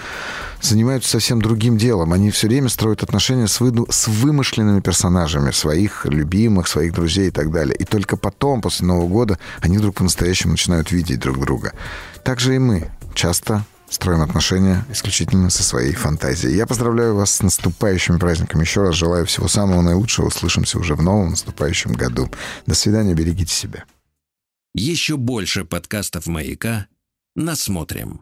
Speaker 2: занимаются совсем другим делом. Они все время строят отношения с, выду... с вымышленными персонажами, своих любимых, своих друзей и так далее. И только потом, после Нового года, они вдруг по-настоящему начинают видеть друг друга. Так же и мы часто строим отношения исключительно со своей фантазией. Я поздравляю вас с наступающими праздниками. Еще раз желаю всего самого наилучшего. Услышимся уже в новом наступающем году. До свидания, берегите себя.
Speaker 1: Еще больше подкастов «Маяка» насмотрим.